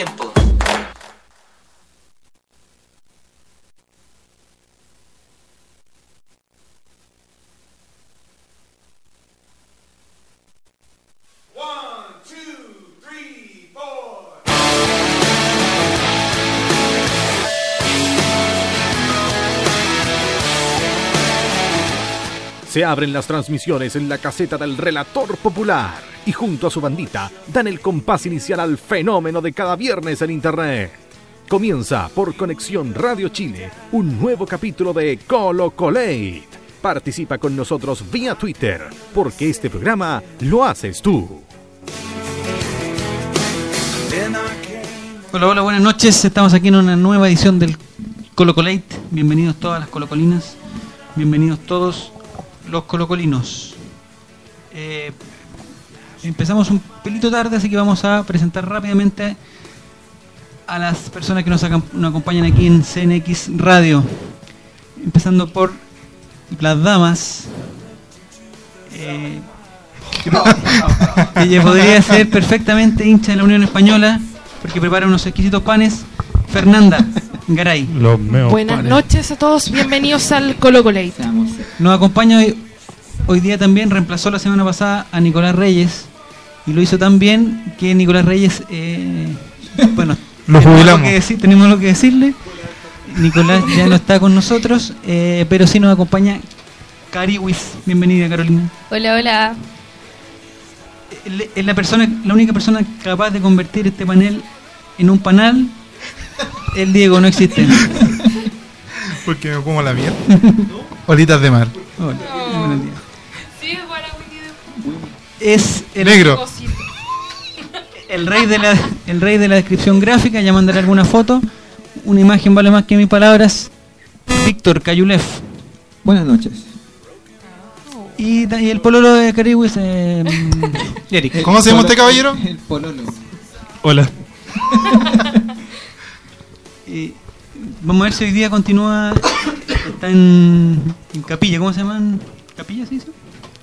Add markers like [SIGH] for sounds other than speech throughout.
Arranquen, po. Se abren las transmisiones en la caseta del relator popular y junto a su bandita dan el compás inicial al fenómeno de cada viernes en Internet. Comienza por Conexión Radio Chile un nuevo capítulo de Colo Colate. Participa con nosotros vía Twitter, porque este programa lo haces tú. Hola, hola, buenas noches. Estamos aquí en una nueva edición del Colo Colate. Bienvenidos todas las colocolinas. Bienvenidos todos los colocolinos. Eh, empezamos un pelito tarde, así que vamos a presentar rápidamente a las personas que nos, nos acompañan aquí en CNX Radio. Empezando por las damas. Eh, ella [LAUGHS] podría ser perfectamente hincha de la Unión Española porque prepara unos exquisitos panes. Fernanda Garay. Los meos Buenas panes. noches a todos, bienvenidos al Colo Colate. Nos acompaña hoy, hoy día también, reemplazó la semana pasada a Nicolás Reyes y lo hizo tan bien que Nicolás Reyes, eh, bueno, Lo tenemos jubilamos. algo que decir- tenemos lo que decirle. Nicolás ya no está con nosotros, eh, pero sí nos acompaña Cariwis. Bienvenida, Carolina. Hola, hola. Él Es la persona, la única persona capaz de convertir este panel en un panal. El Diego no existe. [LAUGHS] Porque me como la mierda. Olitas de mar. Hola, buenos días. Sí, para Es el, Negro. [LAUGHS] el rey de la el rey de la descripción gráfica, ya mandaré alguna foto. Una imagen vale más que mil palabras. Víctor Cayulef. Buenas noches. Y, el pololo de Cariwis, eh, [LAUGHS] Eric. ¿Cómo se llama este caballero? El pololo. Hola. [LAUGHS] Y vamos a ver si hoy día continúa. Está en, en Capilla, ¿cómo se llaman? ¿Capilla se dice?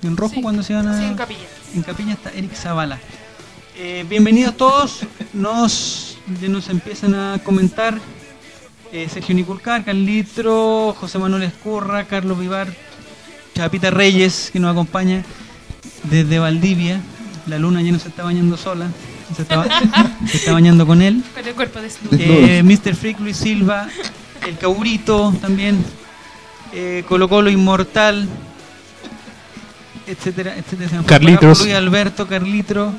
¿En rojo Sí, cuando se van a.? Sí, en capilla. En Capilla está Eric Zavala. Eh, bienvenidos todos. Nos, ya nos empiezan a comentar eh, Sergio Niculcar, Carlitro, José Manuel Escurra, Carlos Vivar, Chapita Reyes, que nos acompaña desde Valdivia. La luna ya no se está bañando sola, se está, ba- [LAUGHS] se está bañando con él. Con el cuerpo desnudo. Eh, Mr. Freak Luis Silva, el Caurito también, eh, Colo Colo Inmortal, etcétera, etcétera. Carlitos. Luis Alberto, Carlitro.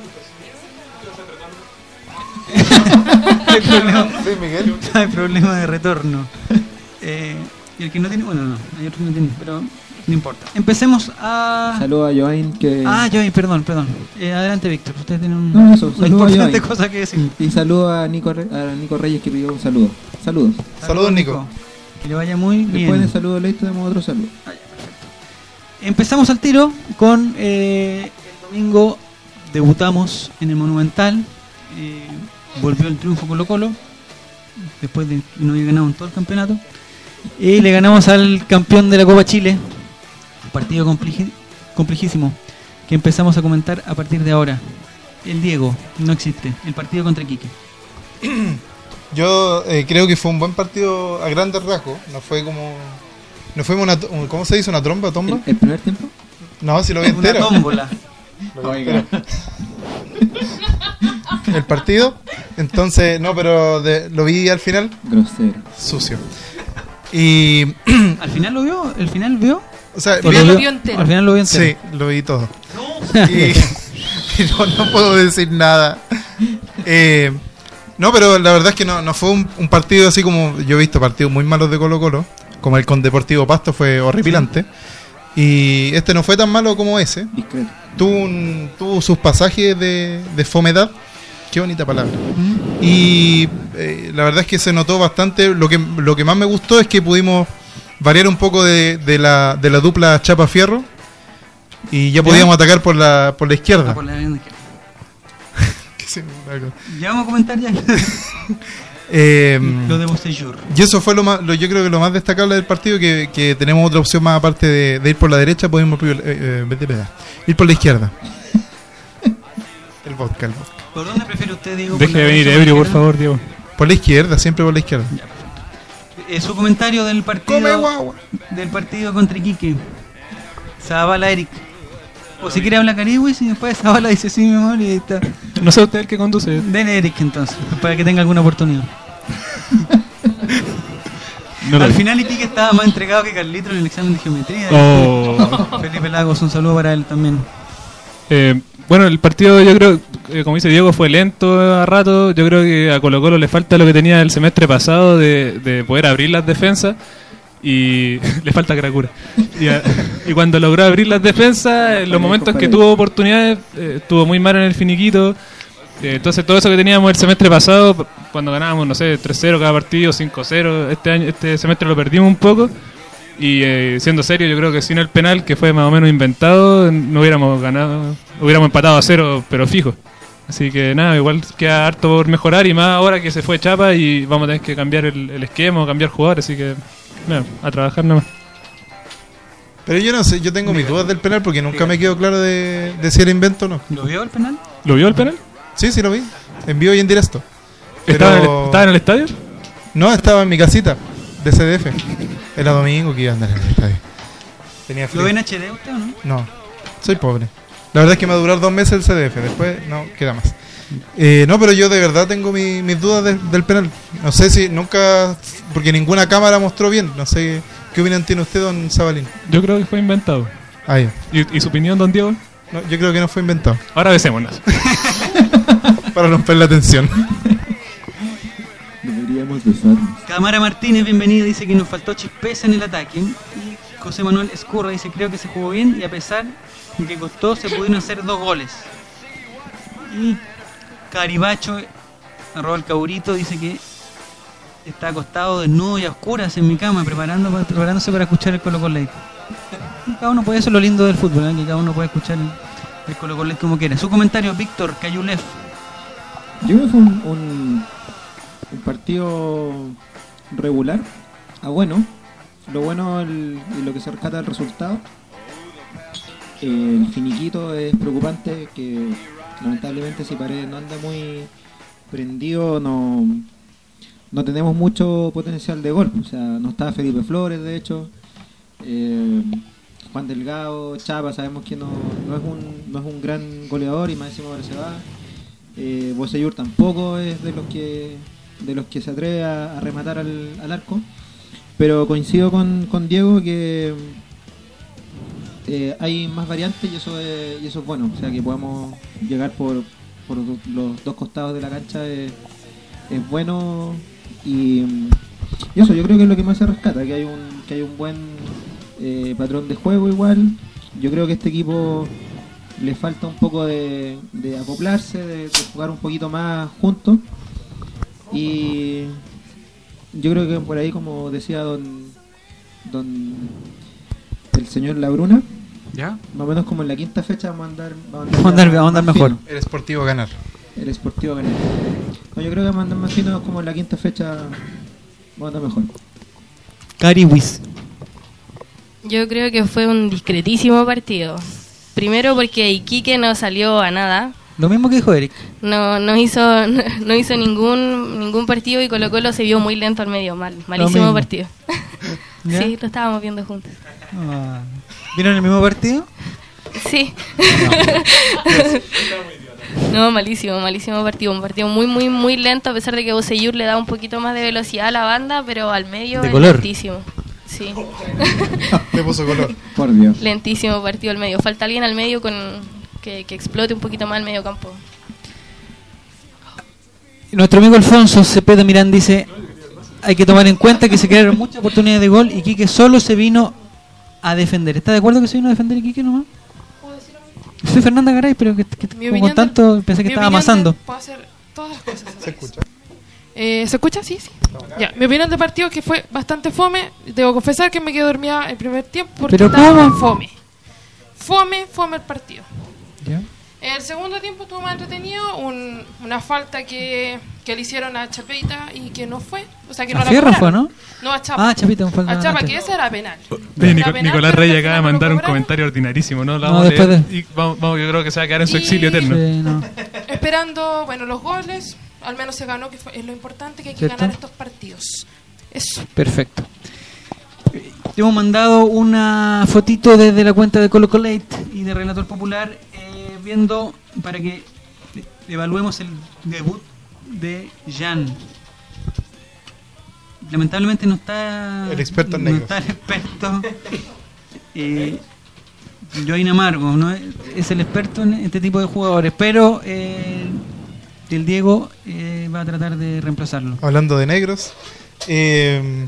[LAUGHS] hay, problema, hay problema de retorno. Eh, y el que no tiene, bueno, no, hay otro que no tiene, pero no importa. Empecemos a. Saludos a Joain que... Ah, yo, perdón, perdón. Eh, adelante, Víctor. Usted tiene un, No, eso, una saludos a importante Joain. cosa que decir. Y saludo a Nico, Re- a Nico Reyes que pidió un saludo. Saludos. Saludos, Nico. Que le vaya muy bien. Después del saludo listo tenemos otro saludo. Empezamos al tiro con eh, el domingo debutamos en el Monumental. eh, volvió el triunfo Colo Colo después de no había ganado en todo el campeonato. Y le ganamos al campeón de la Copa Chile. Un partido complejísimo que empezamos a comentar a partir de ahora. El Diego no existe. El partido contra Quique. Yo eh, creo que fue un buen partido a grandes rasgos. No fue como. No fue una. ¿Cómo se dice? ¿Una tromba? ¿Tomba? ¿El, el primer tiempo? No, si lo vi Una entero. tómbola. Lo vi entero. El partido. Entonces, no, pero de- lo vi al final. Grosero. Sucio. Y. [CLEARS THROAT] ¿Al final lo vio? ¿El final vio? O sea, ¿O vi- lo vio entero? Al final lo vio entero. Sí, lo vi todo. Y, [LAUGHS] y no, no puedo decir nada. Eh, no, pero la verdad es que no, no fue un, un partido así como yo he visto partidos muy malos de Colo Colo, como el con Deportivo Pasto fue horripilante. Y este no fue tan malo como ese. Tuvo, un- tuvo sus pasajes de, de fomedad. Qué bonita palabra. Y eh, la verdad es que se notó bastante. Lo que, lo que más me gustó es que pudimos variar un poco de, de la, de la dupla Chapa-Fierro. Y ya podíamos atacar por la, por la izquierda. Ah, por la izquierda. [LAUGHS] Ya vamos a comentar ya [LAUGHS] Eh, lo de Bocellur. y eso fue lo más, lo, yo creo que lo más destacable del partido, que, que tenemos otra opción más aparte de, de ir por la derecha, podemos eh, eh, ir por la izquierda. El vodka, el vodka. ¿Por dónde prefiere usted, Diego? Deje ¿Por la de venir ebrio, por izquierda? favor, Diego. Por la izquierda, siempre por la izquierda. Eh, su comentario del partido. Come guagua. Del partido contra Iquique. Zabala Eric. O si quiere hablar Cariwis y después Zabala dice sí, mi amor, y ahí está. No sé usted el que conduce. Den Eric entonces, para que tenga alguna oportunidad. No Al vi. final Iquique estaba más entregado que Carlito en el examen de geometría. Oh. Felipe Lagos, un saludo para él también. Eh, bueno, el partido yo creo, eh, como dice Diego, fue lento a rato. Yo creo que a Colo Colo le falta lo que tenía el semestre pasado de, de poder abrir las defensas y [LAUGHS] le falta Cracura. Y, a- y cuando logró abrir las defensas, en los momentos que tuvo oportunidades, eh, estuvo muy mal en el finiquito. Eh, entonces todo eso que teníamos el semestre pasado, cuando ganábamos, no sé, 3-0 cada partido, 5-0, este año este semestre lo perdimos un poco. Y eh, siendo serio, yo creo que sin el penal, que fue más o menos inventado, no hubiéramos ganado, hubiéramos empatado a cero, pero fijo. Así que nada, igual queda harto por mejorar y más ahora que se fue Chapa y vamos a tener que cambiar el, el esquema, o cambiar jugadores, así que nada, a trabajar nomás. Pero yo no sé, yo tengo mis dudas del penal porque nunca me quedó claro de, de si era invento o no. ¿Lo vio el penal? ¿Lo vio el penal? Sí, sí lo vi. En vivo y en directo. ¿Estaba, en el, Pero- estaba en el estadio? No, estaba en mi casita de CDF. Era domingo que iba a andar en el estadio. Tenía ¿Lo frío. ve en HD usted o no? No, soy pobre. La verdad es que me va a durar dos meses el CDF, después no queda más. Eh, no, pero yo de verdad tengo mi- mis dudas de- del penal. No sé si nunca, porque ninguna cámara mostró bien. No sé qué opinión tiene usted, don Zabalín. Yo creo que fue inventado. Ah, ya. ¿Y, y su opinión, don Diego? No, yo creo que no fue inventado. Ahora besémonos. [LAUGHS] Para romper la tensión. Deberíamos besarnos. Cámara Martínez, bienvenido, dice que nos faltó chispeza en el ataque. Y José Manuel Escurra dice, creo que se jugó bien y a pesar de que costó, se pudieron hacer dos goles. Y Caribacho, arroba el caburito, dice que está acostado desnudo y a oscuras en mi cama, preparándose para escuchar el Colo Colo Cada uno puede, es lo lindo del fútbol, ¿eh? que cada uno puede escuchar el, el Colo Colo como quiera. Su comentario, Víctor Cayulef. Yo creo que fue un, un, partido regular a bueno. Lo bueno el- lo que se rescata del resultado. El finiquito es preocupante que lamentablemente si Paredes no anda muy prendido no, no tenemos mucho potencial de gol. O sea, no está Felipe Flores de hecho. Eh, Juan Delgado, Chapa, sabemos que no, no, es un, no es un gran goleador y más encima ahora se va. Eh, tampoco es de los que de los que se atreve a, a rematar al, al arco. Pero coincido con, con Diego que eh, hay más variantes y eso es, y eso es bueno. O sea que podamos llegar por, por los dos costados de la cancha es, bueno y, eso yo creo que es lo que más se rescata, que hay un, que hay un buen eh, patrón de juego igual. Yo creo que este equipo le falta un poco de, acoplarse, de, de jugar un poquito más juntos. Y yo creo que por ahí, como decía don, don el señor Labruna, ¿Ya? más o menos como en la quinta fecha vamos a andar, vamos a andar- vamos a andar mejor. fino. El Sportivo ganar. El Sportivo Ganar. No, yo creo que vamos a andar más fino como en la quinta fecha vamos a andar mejor. Cariwis. Yo creo que fue un discretísimo partido. Primero porque Iquique no salió a nada. Lo mismo que dijo Eric. No, no hizo [LAUGHS] no hizo ningún ningún partido y Colo Colo se vio muy lento al medio. Mal, malísimo partido. [LAUGHS] Sí, lo estábamos viendo juntos. Ah. ¿Vieron el mismo partido? Sí. No, malísimo, malísimo partido. Un partido muy, muy, muy lento, a pesar de que Boseyur le da un poquito más de velocidad a la banda, pero al medio De es color. lentísimo. Sí, [LAUGHS] Le puso color. Por Dios. lentísimo partido al medio. Falta alguien al medio con que, que explote un poquito más el medio campo. Nuestro amigo Alfonso Cepeda Mirán dice, hay que tomar en cuenta que se crearon muchas oportunidades de gol y Quique solo se vino a defender. ¿Está de acuerdo que se vino a defender Quique nomás? Soy Fernanda Garay, pero que, que- Mi como tanto del- pensé que mi estaba amasando. de- Puedo hacer todas las cosas. ¿Se escucha? Eh, ¿Se escucha? Sí, sí. Ya, mi opinión del partido es que fue bastante fome. Debo confesar que me quedé dormida el primer tiempo porque ¿Pero estaba cómo? fome. Fome, fome el partido. ¿Ya? El segundo tiempo estuvo más entretenido, un- una falta que, que le hicieron a Chapita y que no fue, o sea que A no la Fierro fue, ¿no? No, a Chapa. Ah, Chapita, un falta a Chapa, que ese era penal. Oye, Era Nico- penal, Nicolás Reyes acaba de no mandar un comentario ordinarísimo, ¿no? Lo No, vamos a después leer de- y vamos, vamos- yo creo que se va a quedar en su Y- exilio eterno. Sí, no. esperando, bueno, los goles. Al menos se ganó, que fue- es lo importante, que hay que ¿Cierto? ganar estos partidos. Eso. Perfecto. Te hemos mandado una fotito desde la cuenta de Colo Colate y de Relator Popular, eh, viendo para que evaluemos el debut de Jan. Lamentablemente no está El experto en no está el experto. [LAUGHS] Eh, Amargo, ¿no? es el experto en este tipo de jugadores, pero eh, el Diego eh, va a tratar de reemplazarlo. Hablando de negros. eh,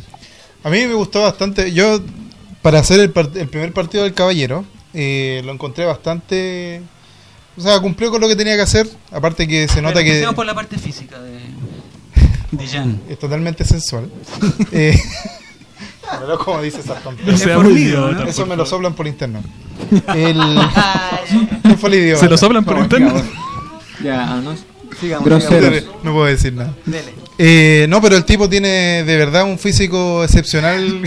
a mí me gustó bastante. Yo, para hacer el, primer partido del Caballero, lo encontré bastante. O sea, cumplió con lo que tenía que hacer. Aparte que se nota Pero que empecemos por la parte física de, [LAUGHS] de Jan. es totalmente sensual. [LAUGHS] eh, pero como dice. No sea por muy mí, idiota, ¿no? Eso me lo soplan por interno. [LAUGHS] El... ¿Quién fue el idiota? ¿Se lo soplan por Oh, interno? Ya, no. Sigamos, Groseros. No puedo decir nada. Dele. Eh, no, pero el tipo tiene de verdad un físico excepcional.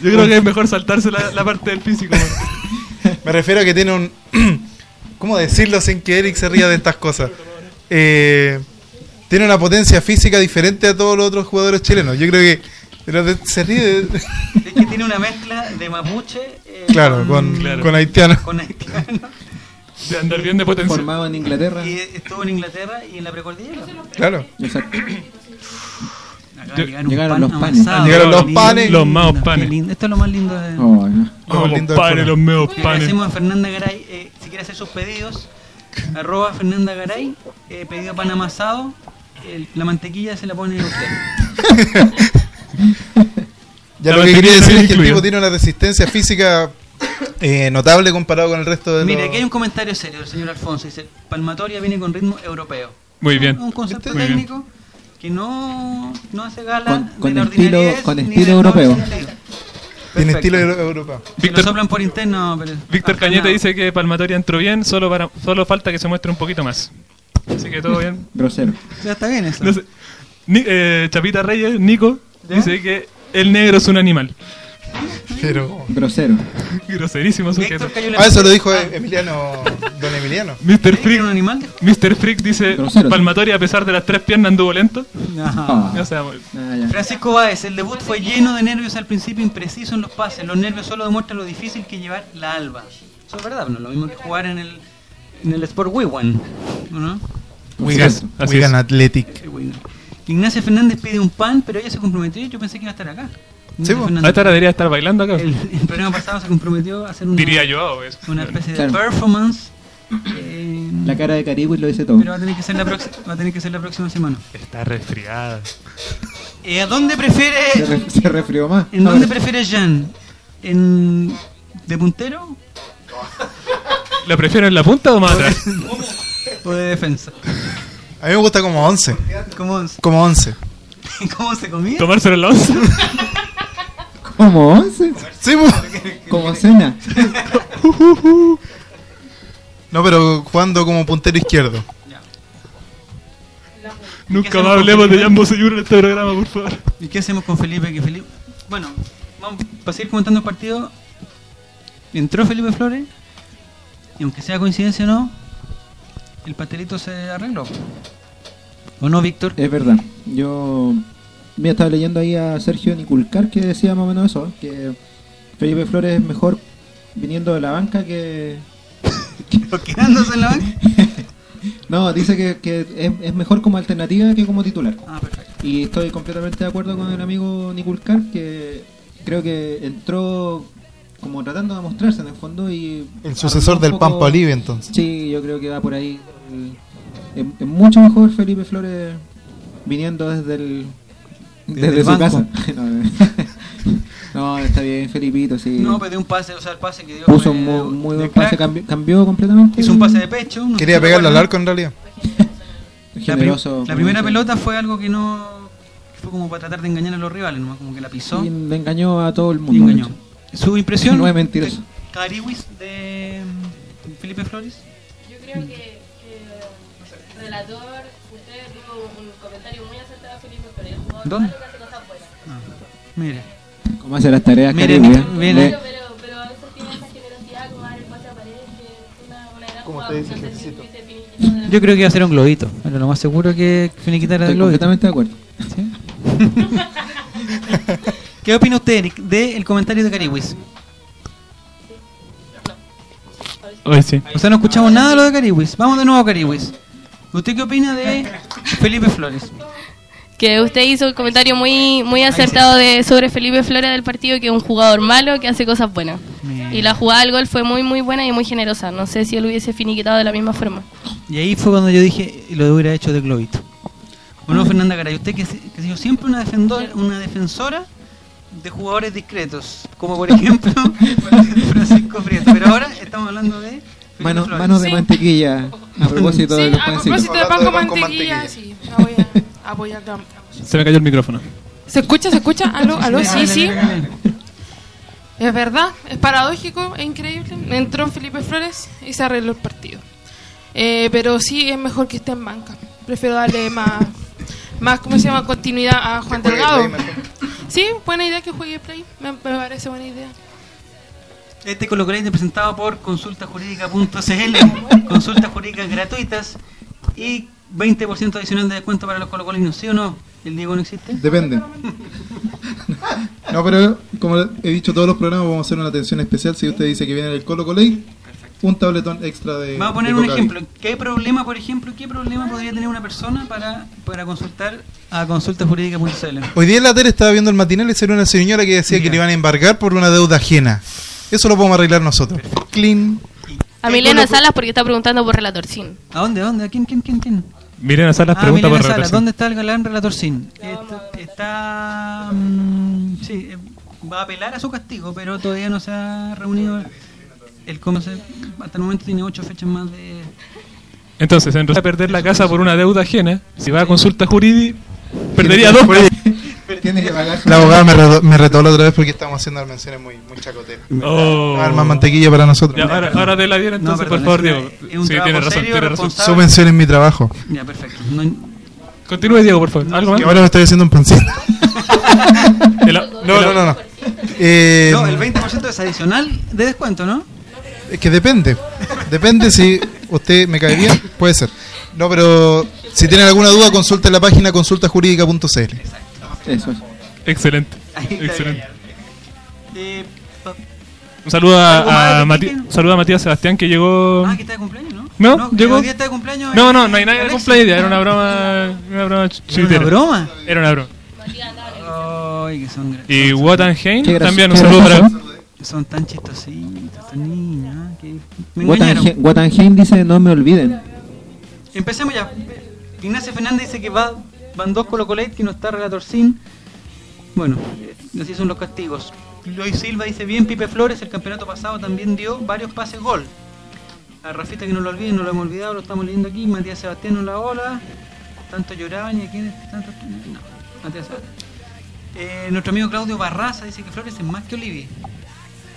Yo creo que es mejor saltarse la, la parte del físico. Me refiero a que tiene un. [CLEARS THROAT] ¿Cómo decirlo sin que Eric se ría de estas cosas? Eh, tiene una potencia física diferente a todos los otros jugadores chilenos. Yo creo que. pero de- se ríe de- Es que tiene una mezcla de mapuche eh, claro, con, Claro. con haitianos. con haitiano. De andar bien de potencia. Formado en Inglaterra. Y estuvo en Inglaterra y en la precordillera. Claro. Exacto. Yo- llegar un Llegaron pan los panes. amasado. Llegaron los Lindo, panes. Los maos panes. lindo. Esto es lo más lindo de... Oh, no. Lo más Oh, lindo del compadre, foro. los meos Le panes. agradecemos a Fernanda Garay, eh, si quiere hacer sus pedidos, [LAUGHS] arroba Fernanda Garay, eh, pedido pan amasado, el- la mantequilla se la pone usted. [LAUGHS] Ya La lo que quería decir es que el tipo tiene una resistencia física eh, notable comparado con el resto de Mire, los... aquí hay un comentario serio del señor Alfonso, dice, Palmatoria viene con ritmo europeo. Muy bien. Un concepto Muy bien. Que no, no hace gala Con- de con la estilo- con estilo europeo. Perfecto. estilo euro- europeo. Víctor- soplan por interno, pero... Víctor ah, Cañete no. dice que Palmatoria entró bien, solo para solo falta que se muestre un poquito más. Así que todo bien. Grosero. Ya está bien eso. No sé. Ni- eh, Chapita Reyes, Nico, ¿Ya? dice que el negro es un animal. Pero... Grosero. Groserísimo sujeto. Ah, eso lo dijo Emiliano, don Emiliano. Mr. ¿Crees que Freak, era un animal? Mr. Freak dice Grosero, sí. Palmatoria a pesar de las tres piernas anduvo lento. O sea, Ah. Francisco Báez, el debut fue lleno de nervios al principio, impreciso en los pases. Los nervios solo demuestran lo difícil que llevar la alba. Eso es verdad, no lo mismo que jugar en el, en el Sport Wiwan. ¿no? Wigan, Wigan. Athletic. Wigan. Ignacia Fernández pide un pan, pero ella se comprometió y yo pensé que iba a estar acá. Fernández. A esta hora debería estar bailando acá. el, el programa pasado se comprometió a hacer una, Diría yo. pues. una especie de Claro. performance. eh, La cara de Caribe lo dice todo. pero va a tener que ser la, próxima va a tener que ser la próxima semana. Está resfriada. Eh, ¿A dónde Se, prefiere re- se resfrió más. ¿En dónde prefiere Jan? ¿En de puntero ¿La prefiero en la punta o más atrás? o de defensa? A mí me gusta como 11. ¿Cómo, Como 11. [LAUGHS] cómo se comía? ¿Tomárselo en la once? [LAUGHS] Como once. Sí. Como cena. No, pero jugando como puntero izquierdo. Nunca más hablemos de? Jan Bosellur en este programa, por favor. ¿Y qué hacemos con Felipe? Que Felipe... Bueno, vamos, para seguir comentando el partido, entró Felipe Flores y aunque sea coincidencia o no, el pastelito se arregló. ¿O no, Víctor? Es verdad. Yo me estaba leyendo ahí a Sergio Niculcar que decía más o menos eso, que Felipe Flores es mejor viniendo de la banca que... [LAUGHS] Quedándose en la banca. [LAUGHS] No, dice que, que es, es mejor como alternativa que como titular. Ah, perfecto. Y estoy completamente de acuerdo con el amigo Niculcar que creo que entró como tratando de mostrarse en el fondo y... El sucesor del poco- Pampa Olive, entonces. Sí, yo creo que va por ahí. Es mucho mejor Felipe Flores viniendo desde el Desde desde, el su banco. casa. [LAUGHS] no, está bien Felipito, sí. No, pero de un pase, o sea, el pase que dio Puso un muy, muy buen pase, cambió, cambió completamente. Hizo un pase de pecho. no Quería pegarle al arco en realidad. [LAUGHS] La, prim- Generoso. la primera pelota fue algo que no. fue como para tratar de engañar a los rivales, ¿no? Como que la pisó Y le engañó a todo el mundo. engañó. Su impresión. No es mentiroso. de Cariwis de mm, Felipe Flores. Yo creo que, que relator, usted tuvo un comentario muy acertado, Felipe, pero el jugador ¿Dónde? buenas. Mire. ¿Cómo hace las tareas Mire, Caribe? mire, mire. Pero, pero, pero a veces tiene esa generosidad como dar el pase a pared, que es una, una gran ¿Cómo jugada. te dice el fuiste Yo creo que iba a ser un globito. Era lo más seguro que finiquitara el Estoy globito. completamente de acuerdo. ¿Sí? [LAUGHS] ¿Qué opina usted, Eric, del comentario de Cariwis? Hoy sí. O sea, no escuchamos nada de lo de Cariwis. Vamos de nuevo a Cariwis. ¿Usted qué opina de Felipe Flores? Que usted hizo un comentario muy muy acertado de sobre Felipe Flores del partido, que es un jugador malo que hace cosas buenas. Y la jugada del gol fue muy muy buena y muy generosa. No sé si él hubiese finiquitado de la misma forma. Y ahí fue cuando yo dije, lo hubiera hecho de globito. ¿O no, Fernanda Garay? Usted que, se- que ha sido siempre una, defendor, una defensora de jugadores discretos, como por [LAUGHS] ejemplo Francisco Prieto. Pero ahora estamos hablando de Felipe Mano, manos de Sí. mantequilla a propósito Sí, de los a propósito de pan con de pan con mantequilla, mantequilla. sí, la voy a apoyar. la- Se me cayó el micrófono. ¿Se escucha? ¿Se escucha? ¿Aló? ¿Aló? Sí, sí. Es verdad, es paradójico, es increíble. Entró Felipe Flores y se arregló el partido. Eh, pero sí es mejor que esté en banca. Prefiero darle más, más ¿cómo se llama? Continuidad a Juan Delgado. Sí, buena idea que juegue play. Me, me parece buena idea. Este colocolate presentado por consultajurídica.cl, [LAUGHS] consultas jurídicas gratuitas y 20% adicional de descuento para los colocolinos, ¿sí o no? ¿El Diego no existe? Depende. No, pero como he dicho todos los programas, vamos a hacer una atención especial. Si usted dice que viene el Colo Colei, un tabletón extra de. Vamos a poner un ejemplo. ¿Qué problema, por ejemplo, qué problema podría tener una persona para, para consultar a consultajurídica.cl? Hoy día en la tele estaba viendo el matinal y salió una señora que decía que le iban a embargar por una deuda ajena. Eso lo podemos arreglar nosotros. Clean. A Milena Salas porque está preguntando por Relator Sin. ¿A dónde? ¿A dónde? ¿A quién? ¿Quién? ¿Quién? quién? Miren a Salas Ah, pregunta Milena Salas, represión. ¿dónde está el galán relator Sin? Está, está, mm, sí, eh, va a apelar a su castigo, pero todavía no se ha reunido. El cómo se, hasta el momento tiene ocho fechas más de. Entonces, en vez de perder la casa por una deuda ajena, si va a consulta jurídica, perdería dos. Tiene que pagar La abogada me retó, me retó la otra vez porque estamos haciendo menciones muy, muy chacoteras. Oh. Más mantequilla para nosotros. Ya, ahora, ahora te la bien entonces, perdón, por favor, Diego. una- es un Sí, tiene razón, serio, tiene razón. Su mención en mi trabajo. Ya, perfecto. No- Continúe, Diego, por favor. ¿Algo más? Que ahora me estoy haciendo un pancito. [LAUGHS] No, no, no. no. Eh, no, el 20% es adicional de descuento, ¿no? Es que depende. Depende si usted me cae bien, puede ser. No, pero si tienen alguna duda, consulte la página consultajurídica.cl. Eso es. Excelente. [LAUGHS] Excelente. Eh, pa- Un saludo ¿Algo más a, de Mati- un saludo a Matías Sebastián que llegó. ah, que está de cumpleaños, ¿no? No, llegó- Hoy día está de cumpleaños. No, no, no hay nadie de cumpleaños. Era una broma. Una broma ¿Era una broma? Era una broma. Ay, que son graciosos. Y Qué gracioso, también un qué saludo para. gracioso. Son tan chistositos estos niños. ah, que me engañaron. Watanheim Watanheim dice no me olviden. Empecemos ya. Ignacio Fernández dice que va, van dos Colo Colate, que no está Relator Sin. Bueno, así son los castigos. Luis Silva dice bien, Pipe Flores el campeonato pasado también dio varios pases gol. A Rafita que no lo olviden, no lo hemos olvidado, lo estamos leyendo aquí. Matías Sebastián en la ola. Tanto lloraban y aquí tanto... No, Matías Sebastián. Eh, nuestro amigo Claudio Barraza dice que Flores es más que Olivier.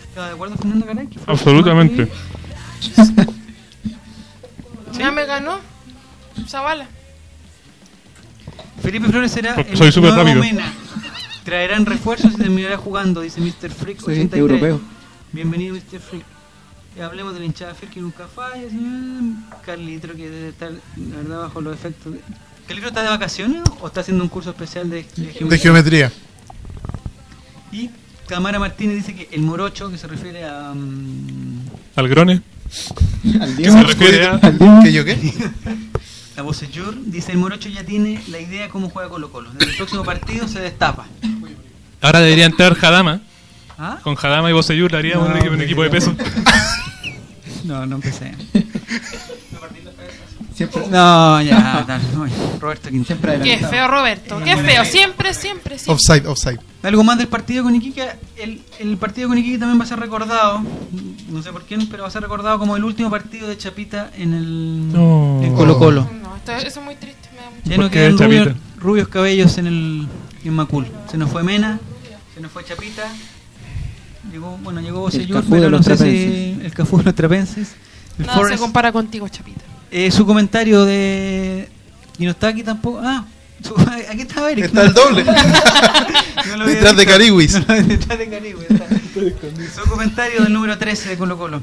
¿Está de acuerdo Fernando Caray? Absolutamente. [LAUGHS] Ya me ganó Zavala. Felipe Flores será el soy súper nuevo rápido. Mena. Traerán refuerzos y terminará jugando, dice Mr. Freak Sí, 83. europeo. Bienvenido Mr. Freak. Y hablemos de la hinchada Freak que nunca falla. ¿sí? Carlitro que debe estar, la verdad, bajo los efectos. De... ¿Carlitro está de vacaciones o está haciendo un curso especial de, de geometría? De geometría. Y Tamara Martínez dice que el morocho, que se refiere a... mm, Al Grone. Al ¿Qué se refiere a.? Al. ¿Qué yo qué? [LAUGHS] a Bocellur, dice el morocho ya tiene la idea de cómo juega Colo Colo. Desde el próximo partido se destapa. Ahora debería entrar Hadama. ¿Ah? Con Hadama y Boseyur le haríamos No, un, equipo, un hombre, equipo de peso. [LAUGHS] No, no empecé. Siempre, No, ya, dale, no, Roberto Quintana. siempre Qué feo, Roberto. Qué feo. Siempre, siempre, siempre. Offside, offside. Algo más del partido con Iquique. El, el partido con Iquique también va a ser recordado, no sé por quién, pero va a ser recordado como el último partido de Chapita en el No. en Colo Colo. Eso es muy triste. Me da mucho. Ya ¿Por no qué quedan Chapita? rubios, rubios cabellos en el en Macul. Se nos fue Mena, se nos fue Chapita. Llegó, bueno, llegó Bocellur, pero no los sé si trapenses. el Cafú de los trapenses. El Nada se Forrest. compara contigo, Chapita. Eh, su comentario de. Y no está aquí tampoco. Ah, su- [LAUGHS] aquí está Eric. Está el doble. [LAUGHS] No [LAUGHS] Detrás de. Cariwis. No, detrás de Cariwis. Su comentario del número 13 de Colo Colo.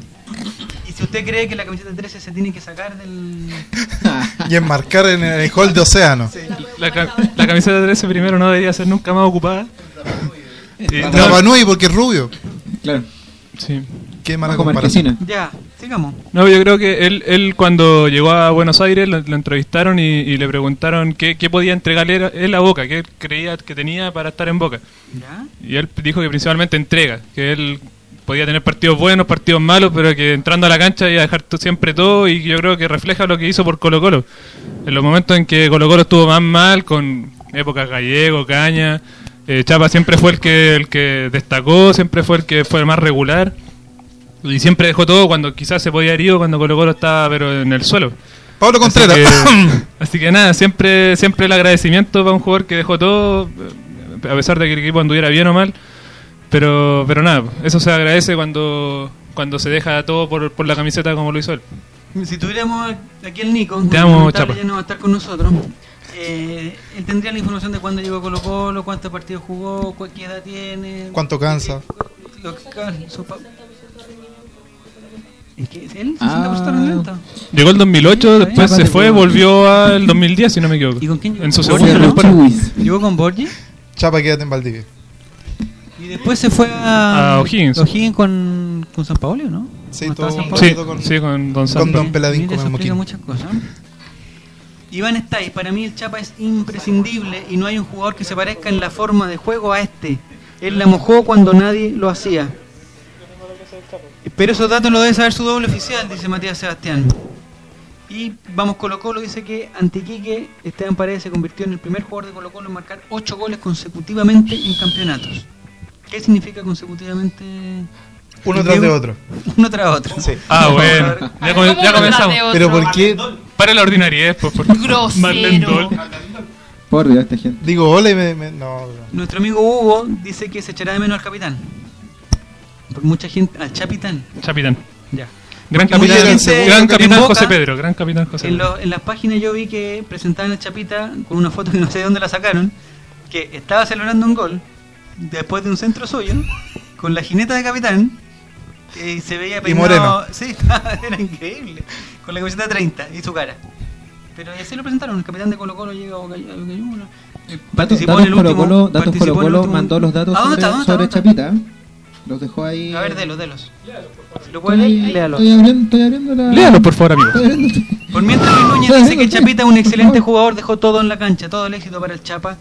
Y si usted cree que la camiseta 13 se tiene que sacar del... [LAUGHS] Y enmarcar en el hall de océano. La, ca- la camiseta 13 primero no debería ser nunca más ocupada. Rapa Nui porque es rubio. Claro. sí. Qué mala Bajo comparación. marquesina. Ya, sigamos. No, yo creo que él, él cuando llegó a Buenos Aires lo, lo entrevistaron y, y le preguntaron qué, qué podía entregarle él- él a Boca, qué él creía que tenía para estar en Boca. ¿Ya? Y él dijo que principalmente entrega, que él podía tener partidos buenos, partidos malos, pero que entrando a la cancha iba a dejar siempre todo y yo creo que refleja lo que hizo por Colo Colo. En los momentos en que Colo Colo estuvo más mal, con épocas gallego, caña, eh, Chapa siempre fue el que, el que destacó, siempre fue el que fue el más regular y siempre dejó todo cuando quizás se podía haber ido cuando Colo Colo estaba pero en el suelo. Pablo Así Contreras. que, [COUGHS] así que nada, siempre, siempre el agradecimiento para un jugador que dejó todo, a pesar de que el equipo anduviera bien o mal. Pero, pero nada, eso se agradece cuando, cuando se deja todo por, por la camiseta como lo hizo él. Si tuviéramos aquí el Nico, Te amo, Chapa. ya no va a estar con nosotros. Eh, él tendría la información de cuándo llegó Colo Colo, cuántos partidos jugó, qué edad tiene. ¿Cuánto cansa? Lo que su pa- ¿Es que es él? 60% Ah. rendimiento. Llegó el 2008, Sí, después se fue, volvió al 2010, si no me equivoco. ¿Y con quién llegó? En su. Llegó con Borgi Chapa, quédate en Valdivia. Y después se fue a, A O'Higgins. O'Higgins con, con San Paolo, ¿no? Sí, ¿No estaba todo San Paolo? Sí, con, sí, con Don con Santos. Don Peladín Mira, con eso muchas cosas. Iván Estáis, para mí el Chapa es imprescindible y no hay un jugador que se parezca en la forma de juego a este. Él la mojó cuando nadie lo hacía. Pero esos datos lo debe saber su doble oficial, dice Matías Sebastián. Y vamos Colo Colo, dice que Antiquique Esteban Paredes se convirtió en el primer jugador de Colo Colo en marcar 8 goles consecutivamente en campeonatos. ¿Qué significa consecutivamente? Uno tras de otro. [LAUGHS] Uno tras otro. Sí. Ah, bueno, ya, come- ¿Cómo ya lo comenzamos. Pero? ¿por qué? Para la ordinariedad, por favor. Grosero. Por Dios, esta gente. Digo, hola y me. me- no, no. Nuestro amigo Hugo dice que se echará de menos al capitán. Porque mucha gente. Al chapitán. Capitán. Ya. Gran capitán, gran capitán Boca, José Pedro, gran capitán José En, lo- en las páginas yo vi que presentaban al Chapita con una foto que no sé de dónde la sacaron. Que estaba celebrando un gol después de un centro suyo con la jineta de capitán. Y se veía peinado. moreno. [LAUGHS] Sí, [LAUGHS] era increíble. Con la camiseta 30 y su cara. Pero así lo presentaron. El capitán de Colo Colo llega a Boca- a Boca Juniors. Eh, Datos, Participó datos en el Colo último. Colo, datos participó Colo en el Colo último- mandó los datos ¿A dónde sobre, está? ¿Dónde está? sobre ¿Dónde está? Chapita. Los dejó ahí. A ver, delos, delos. Si lo puede Estoy, leer, léalo. estoy abriendo, estoy abriendo la. Léalo, por favor, amigo. Por mientras Luis Núñez dice que Chapita es un excelente jugador, dejó todo en la cancha, todo el éxito para el Chapa.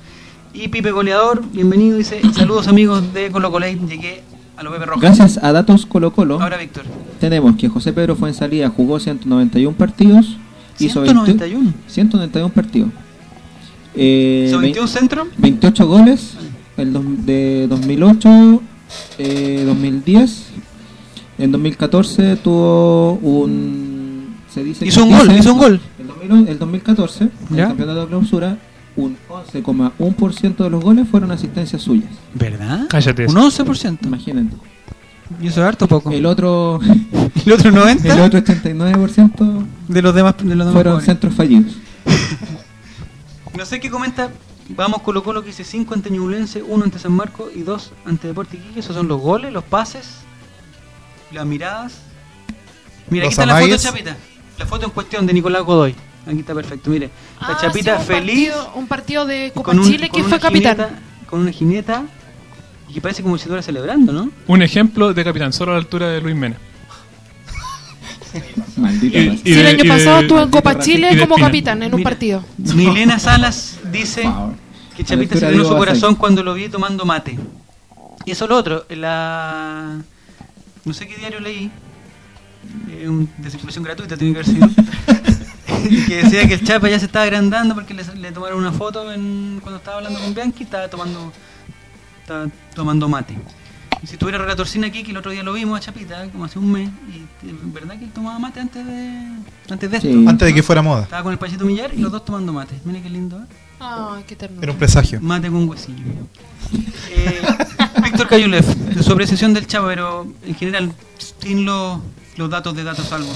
Y Pipe Goleador, bienvenido, dice, saludos amigos de Colo Colo, llegué a los Pepe Rojos. Gracias a datos Colo Colo, Ahora Víctor. tenemos que José Pedro fue en salida, jugó 191 partidos, hizo 20 191. 191 partidos. Eh, ¿Hizo vein- 21 centro? 28 goles el dos- de 2008, eh, 2010. En 2014 tuvo un. Se dice Hizo que un gol, hizo un gol. El, 2000 el 2014, en ¿Ya? el campeonato de clausura, un 11,1% de los goles fueron asistencias suyas. ¿Verdad? Cállate. Un 11%. Imagínate. Y eso es harto poco. El otro, [LAUGHS] El otro 90% el otro 89% de los demás, de los demás fueron centros fallidos. [LAUGHS] No sé qué comenta. Vamos Colo Colo que dice 5 ante Ñublense, 1 ante San Marcos y 2 ante Deporte Iquique. Esos son los goles, los pases, las miradas. Mira, aquí está la foto. Chapita. La foto en cuestión de Nicolás Godoy. Aquí está perfecto, mire. La Ah, Chapita sí, un feliz. partido- un partido de Copa con un- Chile con que fue capitán. jineta- con una jineta. Y que parece como si estuviera celebrando, ¿no? Un ejemplo de capitán, solo a la altura de Luis Mena. [LAUGHS] Y- y Sí, el año pasado estuvo en Copa Chile como capitán en un Mira, partido. Milena [LAUGHS] Salas dice que Chapita se de su corazón cuando lo vi tomando mate. Y eso es lo otro. La... No sé qué diario leí. eh, un- de circulación gratuita tiene que haber sido. [LAUGHS] [LAUGHS] que decía que el Chapa ya se estaba agrandando porque le, le tomaron una foto en- cuando estaba hablando con Bianchi estaba tomando estaba tomando mate. Y si tuviera relatorcina aquí, que el otro día lo vimos a Chapita, como hace un mes, y eh, verdad que él tomaba mate antes de antes de esto. Sí. Antes de que fuera moda. Estaba con el payito Millar y los dos tomando mate. Mira qué lindo, ¿eh? Ay, qué ternura. Era un presagio. Mate con huesillo. Eh, Víctor Cayulev, de su apreciación del Chavo, pero en general, sin los, los datos de datos algo.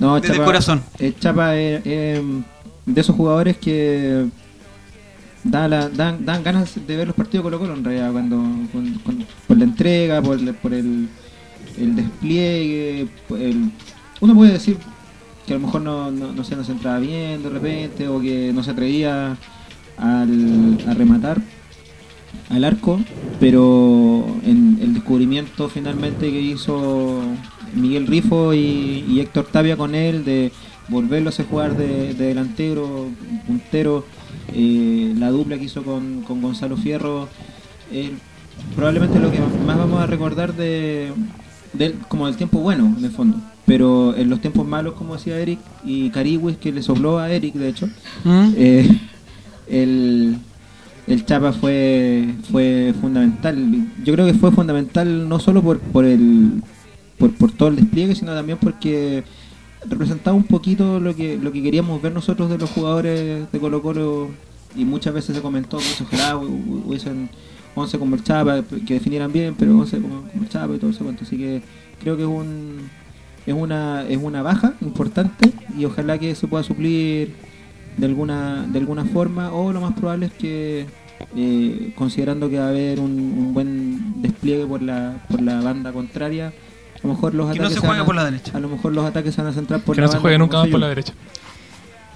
No, Desde el corazón. eh, Chapa es eh, de esos jugadores que da la- dan, dan ganas de ver los partidos Colo Colo en realidad, cuando, con- con- por la entrega, por, el- por el, el despliegue, el, uno puede decir que a lo mejor no, no, no se nos entraba bien de repente o que no se atrevía al, a rematar al arco, pero en el descubrimiento finalmente que hizo Miguel Rifo y, y Héctor Tapia con él de volverlo a jugar de, de delantero, puntero, eh, la dupla que hizo con, con Gonzalo Fierro, eh, probablemente lo que más vamos a recordar de, del- como del tiempo bueno en el fondo pero en los tiempos malos como decía Eric y Cariwis que le sopló a Eric de hecho ¿Mm? eh, el, el Chapa fue fue fundamental yo creo que fue fundamental no solo por por el por, por todo el despliegue sino también porque representaba un poquito lo que lo que queríamos ver nosotros de los jugadores de Colo Colo y muchas veces se comentó que ojalá hu- hu- hubiesen 11 como el Chapa que definieran bien pero 11 como, como el Chapa y todo eso cuento. así que creo que es un es una es una baja importante y ojalá que se pueda suplir de alguna de alguna forma o lo más probable es que eh, considerando que va a haber un, un buen despliegue por la por la banda contraria a lo mejor los Que no ataques se van juegue a- por la derecha. a lo mejor los ataques se van a centrar por Que la no se juegue nunca más por la derecha.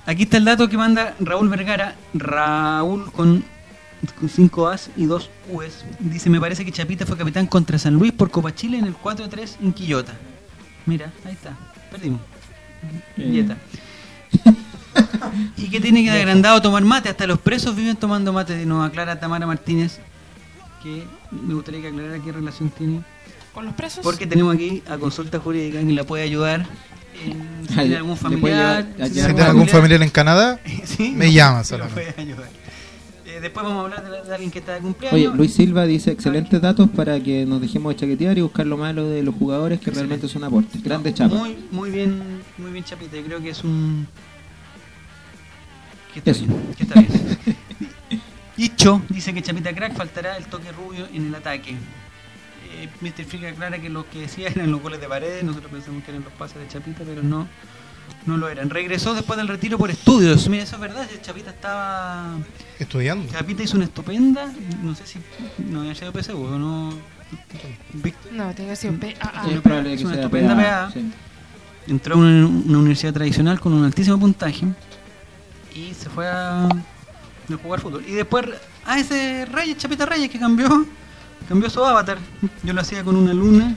Aquí está el dato que manda Raúl Vergara. Raúl con, con 5 As y 2 U's. Dice, me parece que Chapita fue capitán contra San Luis por Copa Chile en el 4-3 en Quillota. Mira, ahí está. Perdimos. Dieta. [LAUGHS] y que tiene que agrandado tomar mate. Hasta los presos viven tomando mate. Nos aclara Tamara Martínez. Que me gustaría que aclarara qué relación tiene. ¿Con los presos? Porque tenemos aquí a consulta jurídica que la puede ayudar. En, si tiene le- algún le familiar. llevar- si tiene algún familiar en Canadá, [LAUGHS] Sí, Me no, llama [LAUGHS] me solamente. puede ayudar. Eh, después vamos a hablar de, la- de alguien que está de cumpleaños. Oye, Luis Silva dice excelentes datos para que nos dejemos de chaquetear y buscar lo malo de los jugadores que realmente son aportes. Grande chapa. Muy, muy bien, muy bien Chapita. Creo que es un. Que está Eso. bien. Que está bien. [LAUGHS] Dicho, dice que Chapita Crack faltará el toque rubio en el ataque. Mr. Freak aclara que los que decía eran los goles de paredes, nosotros pensamos que eran los pases de Chapita, pero no, no lo eran. Regresó después del retiro por estudios. Mira, eso es verdad, Chapita estaba estudiando. Chapita hizo una estupenda, no sé si no había sido PSU o no. Víctor No, tiene que ser un PAA. Es probable que Es una estupenda PA, PA. sí. entró a una, una universidad tradicional con un altísimo puntaje y se fue a, a jugar fútbol. Y después, a ese Reyes, Chapita Reyes, que cambió, cambió su avatar. Yo lo hacía con una luna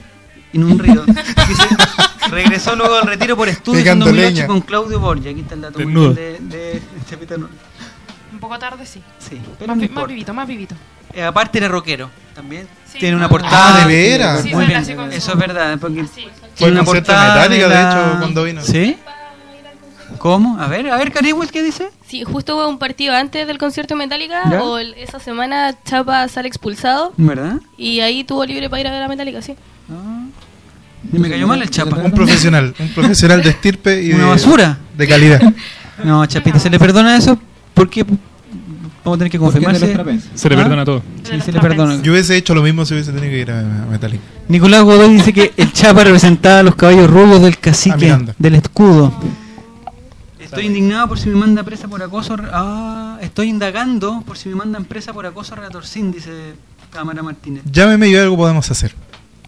en un río. Dice, [LAUGHS] regresó luego al retiro por estudios en Pegando 2008 leña. con Claudio Borgia. Aquí está el dato muy Desnudo. bien de, de Chapita. Un poco tarde, sí. Sí, pero Más, no vivito, más vivito. Eh, aparte era rockero. También Sí. tiene una Ah, portada. Ah, ¿de veras? Sí, Muy bien. Eso es verdad. Porque Sí. Fue una portada Metallica, de la- hecho, cuando vino. ¿Sí? ¿Cómo? A ver, a ver, Cariwell, ¿qué dice? Sí, justo hubo un partido antes del concierto de Metallica, ¿Ya? o el- esa semana Chapa sale expulsado, ¿Verdad? y ahí tuvo libre para ir a ver a Metallica, sí. Ah. Y me cayó mal el chapa. Un profesional, un profesional de estirpe y Una de, basura. de calidad. No, Chapita, ¿se le perdona eso? Porque vamos a tener que ¿Por qué de confirmarse. Se le ¿Ah? perdona todo. Sí, se le perdona. Yo hubiese hecho lo mismo si hubiese tenido que ir a a Metallica. Nicolás Godoy dice que el Chapa representaba a los caballos rubios del Ah, cacique, Miranda. del escudo. Estoy indignado por si me manda presa por acoso. Ah, estoy indagando por si me mandan presa por acoso retorcín, dice Cámara Martínez. Llámeme y algo podemos hacer.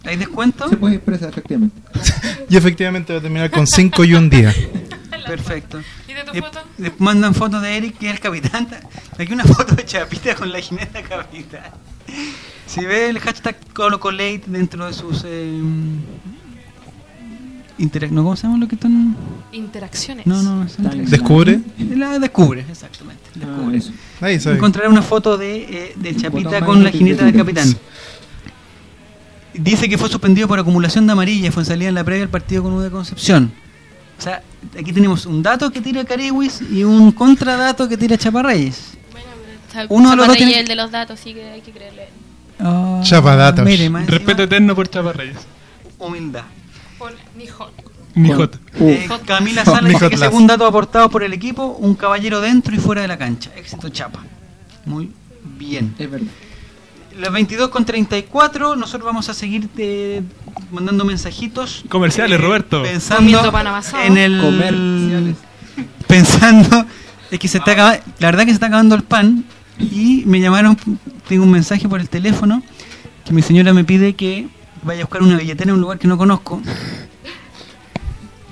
¿Hay descuento? Se puede expresar efectivamente. [LAUGHS] Y efectivamente va a terminar con 5 y un día. [LAUGHS] Perfecto. ¿Y de tu Le, foto? le mandan fotos de Eric, que es el capitán. [LAUGHS] Aquí una foto de Chapita con la jineta capitán. Si ve el hashtag ColocoLate dentro de sus... Eh, interac- ¿no, ¿Cómo se llama lo que están...? Interacciones. No, no, es Time. interacción. Descubre. La descubre, exactamente. Ah, Descubre. eso. Nadie sabe. Encontrará una foto de, eh, del Chapita con la jineta del capitán. Dice que fue suspendido por acumulación de amarilla, fue en salida en la previa del partido con U de Concepción. O sea, aquí tenemos un dato que tira Cariwis y un contradato que tira Chaparreyes. Bueno, pero Uno de los dos tiene- el de los datos, sí que hay que creerle. Ah, Chapadatos. Mire, Respeto eterno por Chapa Reyes. humildad. Mijot. Eh, Camila Sala dice que según dato aportado por el equipo, un caballero dentro y fuera de la cancha. Éxito Chapa. Muy bien. Es verdad. Las 22 con 34, nosotros vamos a seguir eh, mandando mensajitos. Comerciales, eh, Roberto. Pensando en el. Comerciales. [LAUGHS] Pensando. Es que se está acaba- La verdad que se está acabando el pan. Y me llamaron. Tengo un mensaje por el teléfono. Que mi señora me pide que vaya a buscar una billetera en un lugar que no conozco.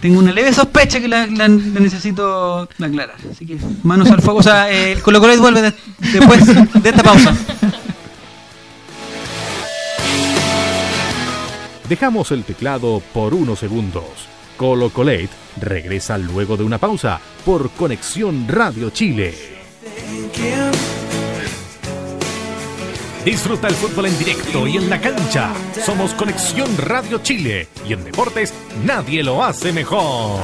Tengo una leve sospecha que la, la- la necesito aclarar. Así que manos al fuego. O sea, eh, el Colo Colo vuelve de- después de esta pausa. Dejamos el teclado por unos segundos. Colo Colate regresa luego de una pausa por Conexión Radio Chile. Disfruta el fútbol en directo y en la cancha. Somos Conexión Radio Chile y en deportes nadie lo hace mejor.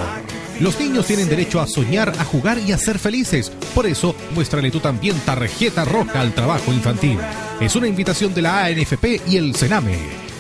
Los niños tienen derecho a soñar, a jugar y a ser felices. Por eso, muéstrale tú también tarjeta roja al trabajo infantil. Es una invitación de la ANFP y el Sename.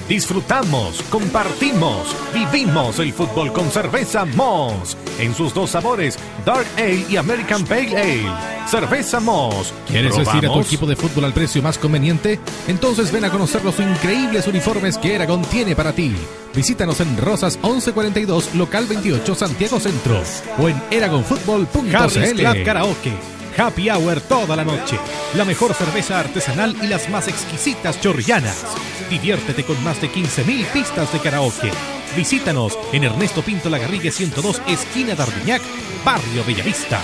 Disfrutamos, compartimos, vivimos el fútbol con cerveza Moss en sus dos sabores, Dark Ale y American Pale Ale. Cerveza Moss. ¿Quieres vestir a tu ¿Probamos? equipo de fútbol al precio más conveniente? Entonces ven a conocer los increíbles uniformes que Eragon tiene para ti. Visítanos en Rosas 1142, local 28, Santiago Centro. O en eragonfutbol.cl. Club Karaoke. Happy Hour toda la noche. La mejor cerveza artesanal y las más exquisitas chorrillanas. Diviértete con más de 15.000 pistas de karaoke. Visítanos en Ernesto Pinto Lagarrigue 102, esquina Dardiñac, Barrio Bellavista.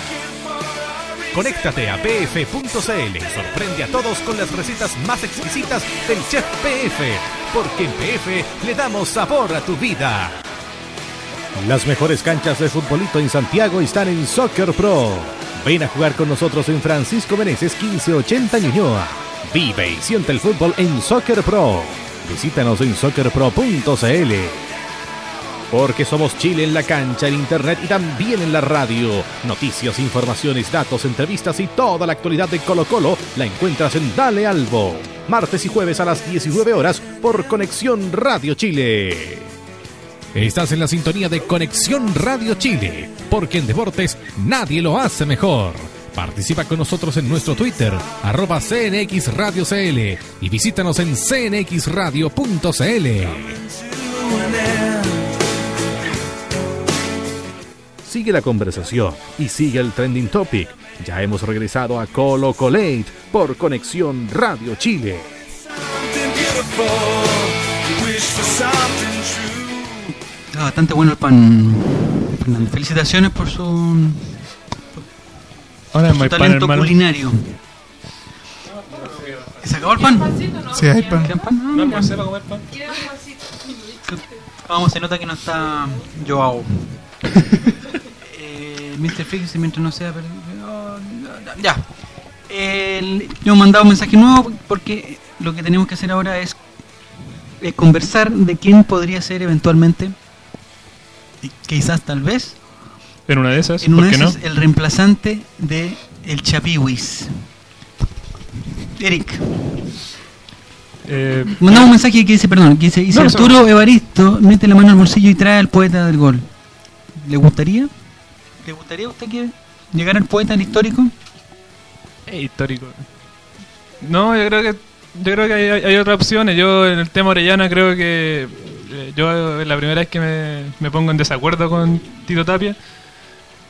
Conéctate a pf.cl. Sorprende a todos con las recetas más exquisitas del chef PF. Porque en PF le damos sabor a tu vida. Las mejores canchas de futbolito en Santiago están en Soccer Pro. Ven a jugar con nosotros en Francisco Meneses 1580 Ñuñoa. Vive y siente el fútbol en Soccer Pro. Visítanos en soccerpro.cl. Porque somos Chile en la cancha, en internet y también en la radio. Noticias, informaciones, datos, entrevistas y toda la actualidad de Colo Colo la encuentras en Dale Albo. Martes y jueves a las 19 horas por Conexión Radio Chile. Estás en la sintonía de Conexión Radio Chile, porque en deportes nadie lo hace mejor. Participa con nosotros en nuestro Twitter, arroba CNX Radio CL, y visítanos en cnxradio.cl. Sigue la conversación y sigue el trending topic. Ya hemos regresado a Colo Colate por Conexión Radio Chile. Está bastante bueno el pan. Felicitaciones por su, Ahora por es su my pan, talento hermano. culinario. ¿Se acabó el pan? Sí, hay pan. ¿Queda pan? No mira. almorcé para comer pan. Vamos, se nota que no está Joao. [LAUGHS] eh, Mr. Fix, mientras no sea. oh, Ya. El- yo he mandado un mensaje nuevo porque lo que tenemos que hacer ahora es eh, conversar de quién podría ser eventualmente, quizás tal vez, En una de esas, en ¿por una de qué no? esas, el reemplazante de el Chapiwis. Eric, Eh, mandamos un mensaje que dice, perdón, que dice, dice No, Arturo Evaristo, mete la mano al bolsillo y trae al poeta del gol. ¿Le gustaría? ¿Le gustaría a usted que llegara el poeta, el histórico? es histórico. No, yo creo que yo creo que hay, hay otras opciones. Yo en el tema Orellana creo que eh, yo es la primera vez que me, me pongo en desacuerdo con Tito Tapia.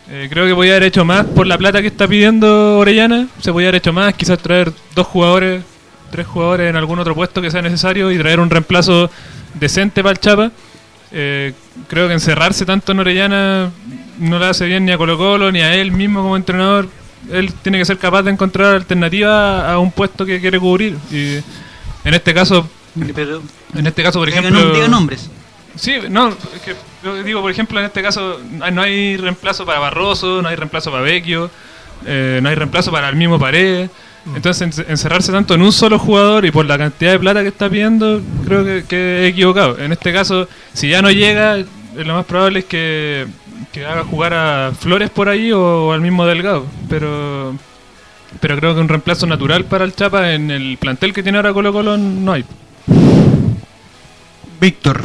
Eh, creo que podía haber hecho más por la plata que está pidiendo Orellana. Se podía haber hecho más, quizás traer dos jugadores, tres jugadores en algún otro puesto que sea necesario y traer un reemplazo decente para el Chapa. Eh, creo que encerrarse tanto en Orellana no le hace bien ni a Colo Colo ni a él mismo como entrenador. Él tiene que ser capaz de encontrar alternativas a un puesto que quiere cubrir. Y en este caso, Pero, en este caso, por ejemplo, diga nombres. Sí, no, es que yo digo, por ejemplo, en este caso no hay- reemplazo para Barroso, no hay reemplazo para Vecchio, eh, no hay reemplazo para el mismo Paredes. Entonces, en- encerrarse tanto en un solo jugador y por la cantidad de plata que está pidiendo, creo que, que he equivocado. En este caso, si ya no llega, eh, lo más probable es que, que haga jugar a Flores por ahí o, al mismo Delgado. Pero pero creo que un reemplazo natural para el Chapa en el plantel que tiene ahora Colo Colo no hay. Víctor.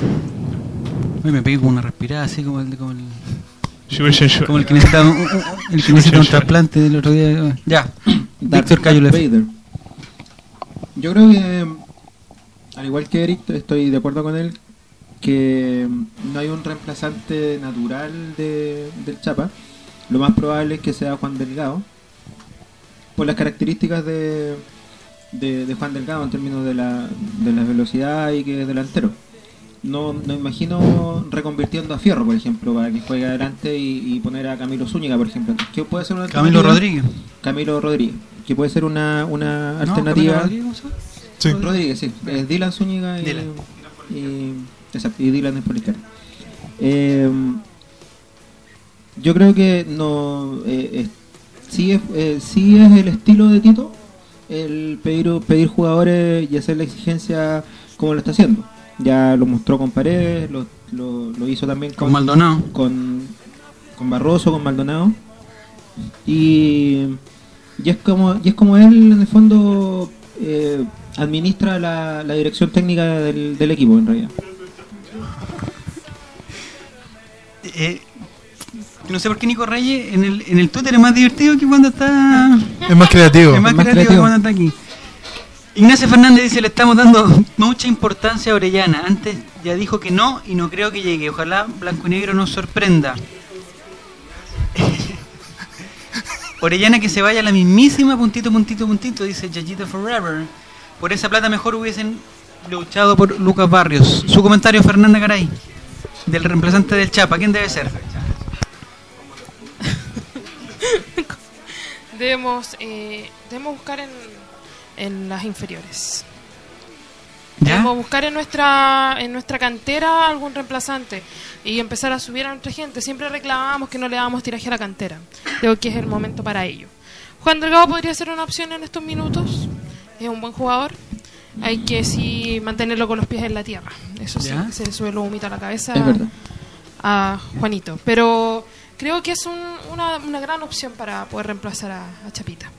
Hoy me pegué con una respirada así como el, como el, como el que necesita un, un- el que necesita un trasplante del otro día. Ya. Víctor Cayulef. Vader. Yo creo que, al igual que Eric, estoy de acuerdo con él que no hay un reemplazante natural de, del Chapa. Lo más probable es que sea Juan Delgado, por las características de, de, de Juan Delgado en términos de la, de la velocidad y que es delantero. No, no imagino reconvirtiendo a Fierro, por ejemplo, para que juegue adelante y, y poner a Camilo Zúñiga, por ejemplo. ¿Qué puede ser una Camilo? Rodríguez. Camilo Rodríguez. Que puede ser una, una ¿No? alternativa. Camilo Rodríguez. Sí. Rodríguez, sí. Es Dylan Zúñiga y, Dylan. y, exacto, y Dylan es por la izquierda. Eh, yo creo que no eh, eh, sí, es, eh, sí es el estilo de Tito el pedir, pedir jugadores y hacer la exigencia como lo está haciendo. Ya lo mostró con Paredes, lo, lo, lo hizo también Con Maldonado. con, con Barroso, con Maldonado. Y, y es como y es como él en el fondo eh, administra la, la dirección técnica del, del equipo en realidad. Eh, no sé por qué Nico Reyes en el, en el Twitter es más divertido que cuando está. Es más creativo. Es más, más creativo, que cuando está aquí. Ignacio Fernández dice: Le estamos dando mucha importancia a Orellana. Antes ya dijo que no y no creo que llegue. Ojalá Blanco y Negro nos sorprenda. [LAUGHS] Orellana que se vaya a la mismísima puntito, puntito, puntito, dice Yayita Forever. Por esa plata mejor hubiesen luchado por Lucas Barrios. Su comentario, Fernanda Garay, del reemplazante del Chapa. ¿Quién debe ser? [LAUGHS] Debemos, eh, debemos buscar en, en las inferiores. ¿Ya? Debemos buscar en nuestra en nuestra cantera algún reemplazante y empezar a subir a nuestra gente. Siempre reclamábamos que no le dábamos tiraje a la cantera. Creo que es el momento para ello. Juan Delgado podría ser una opción en estos minutos. Es un buen jugador. Hay que sí mantenerlo con los pies en la tierra. Eso sí, ¿Ya? se le sube el humito a la cabeza a Juanito. Pero creo que es un- una, una gran opción para poder reemplazar a, a Chapita.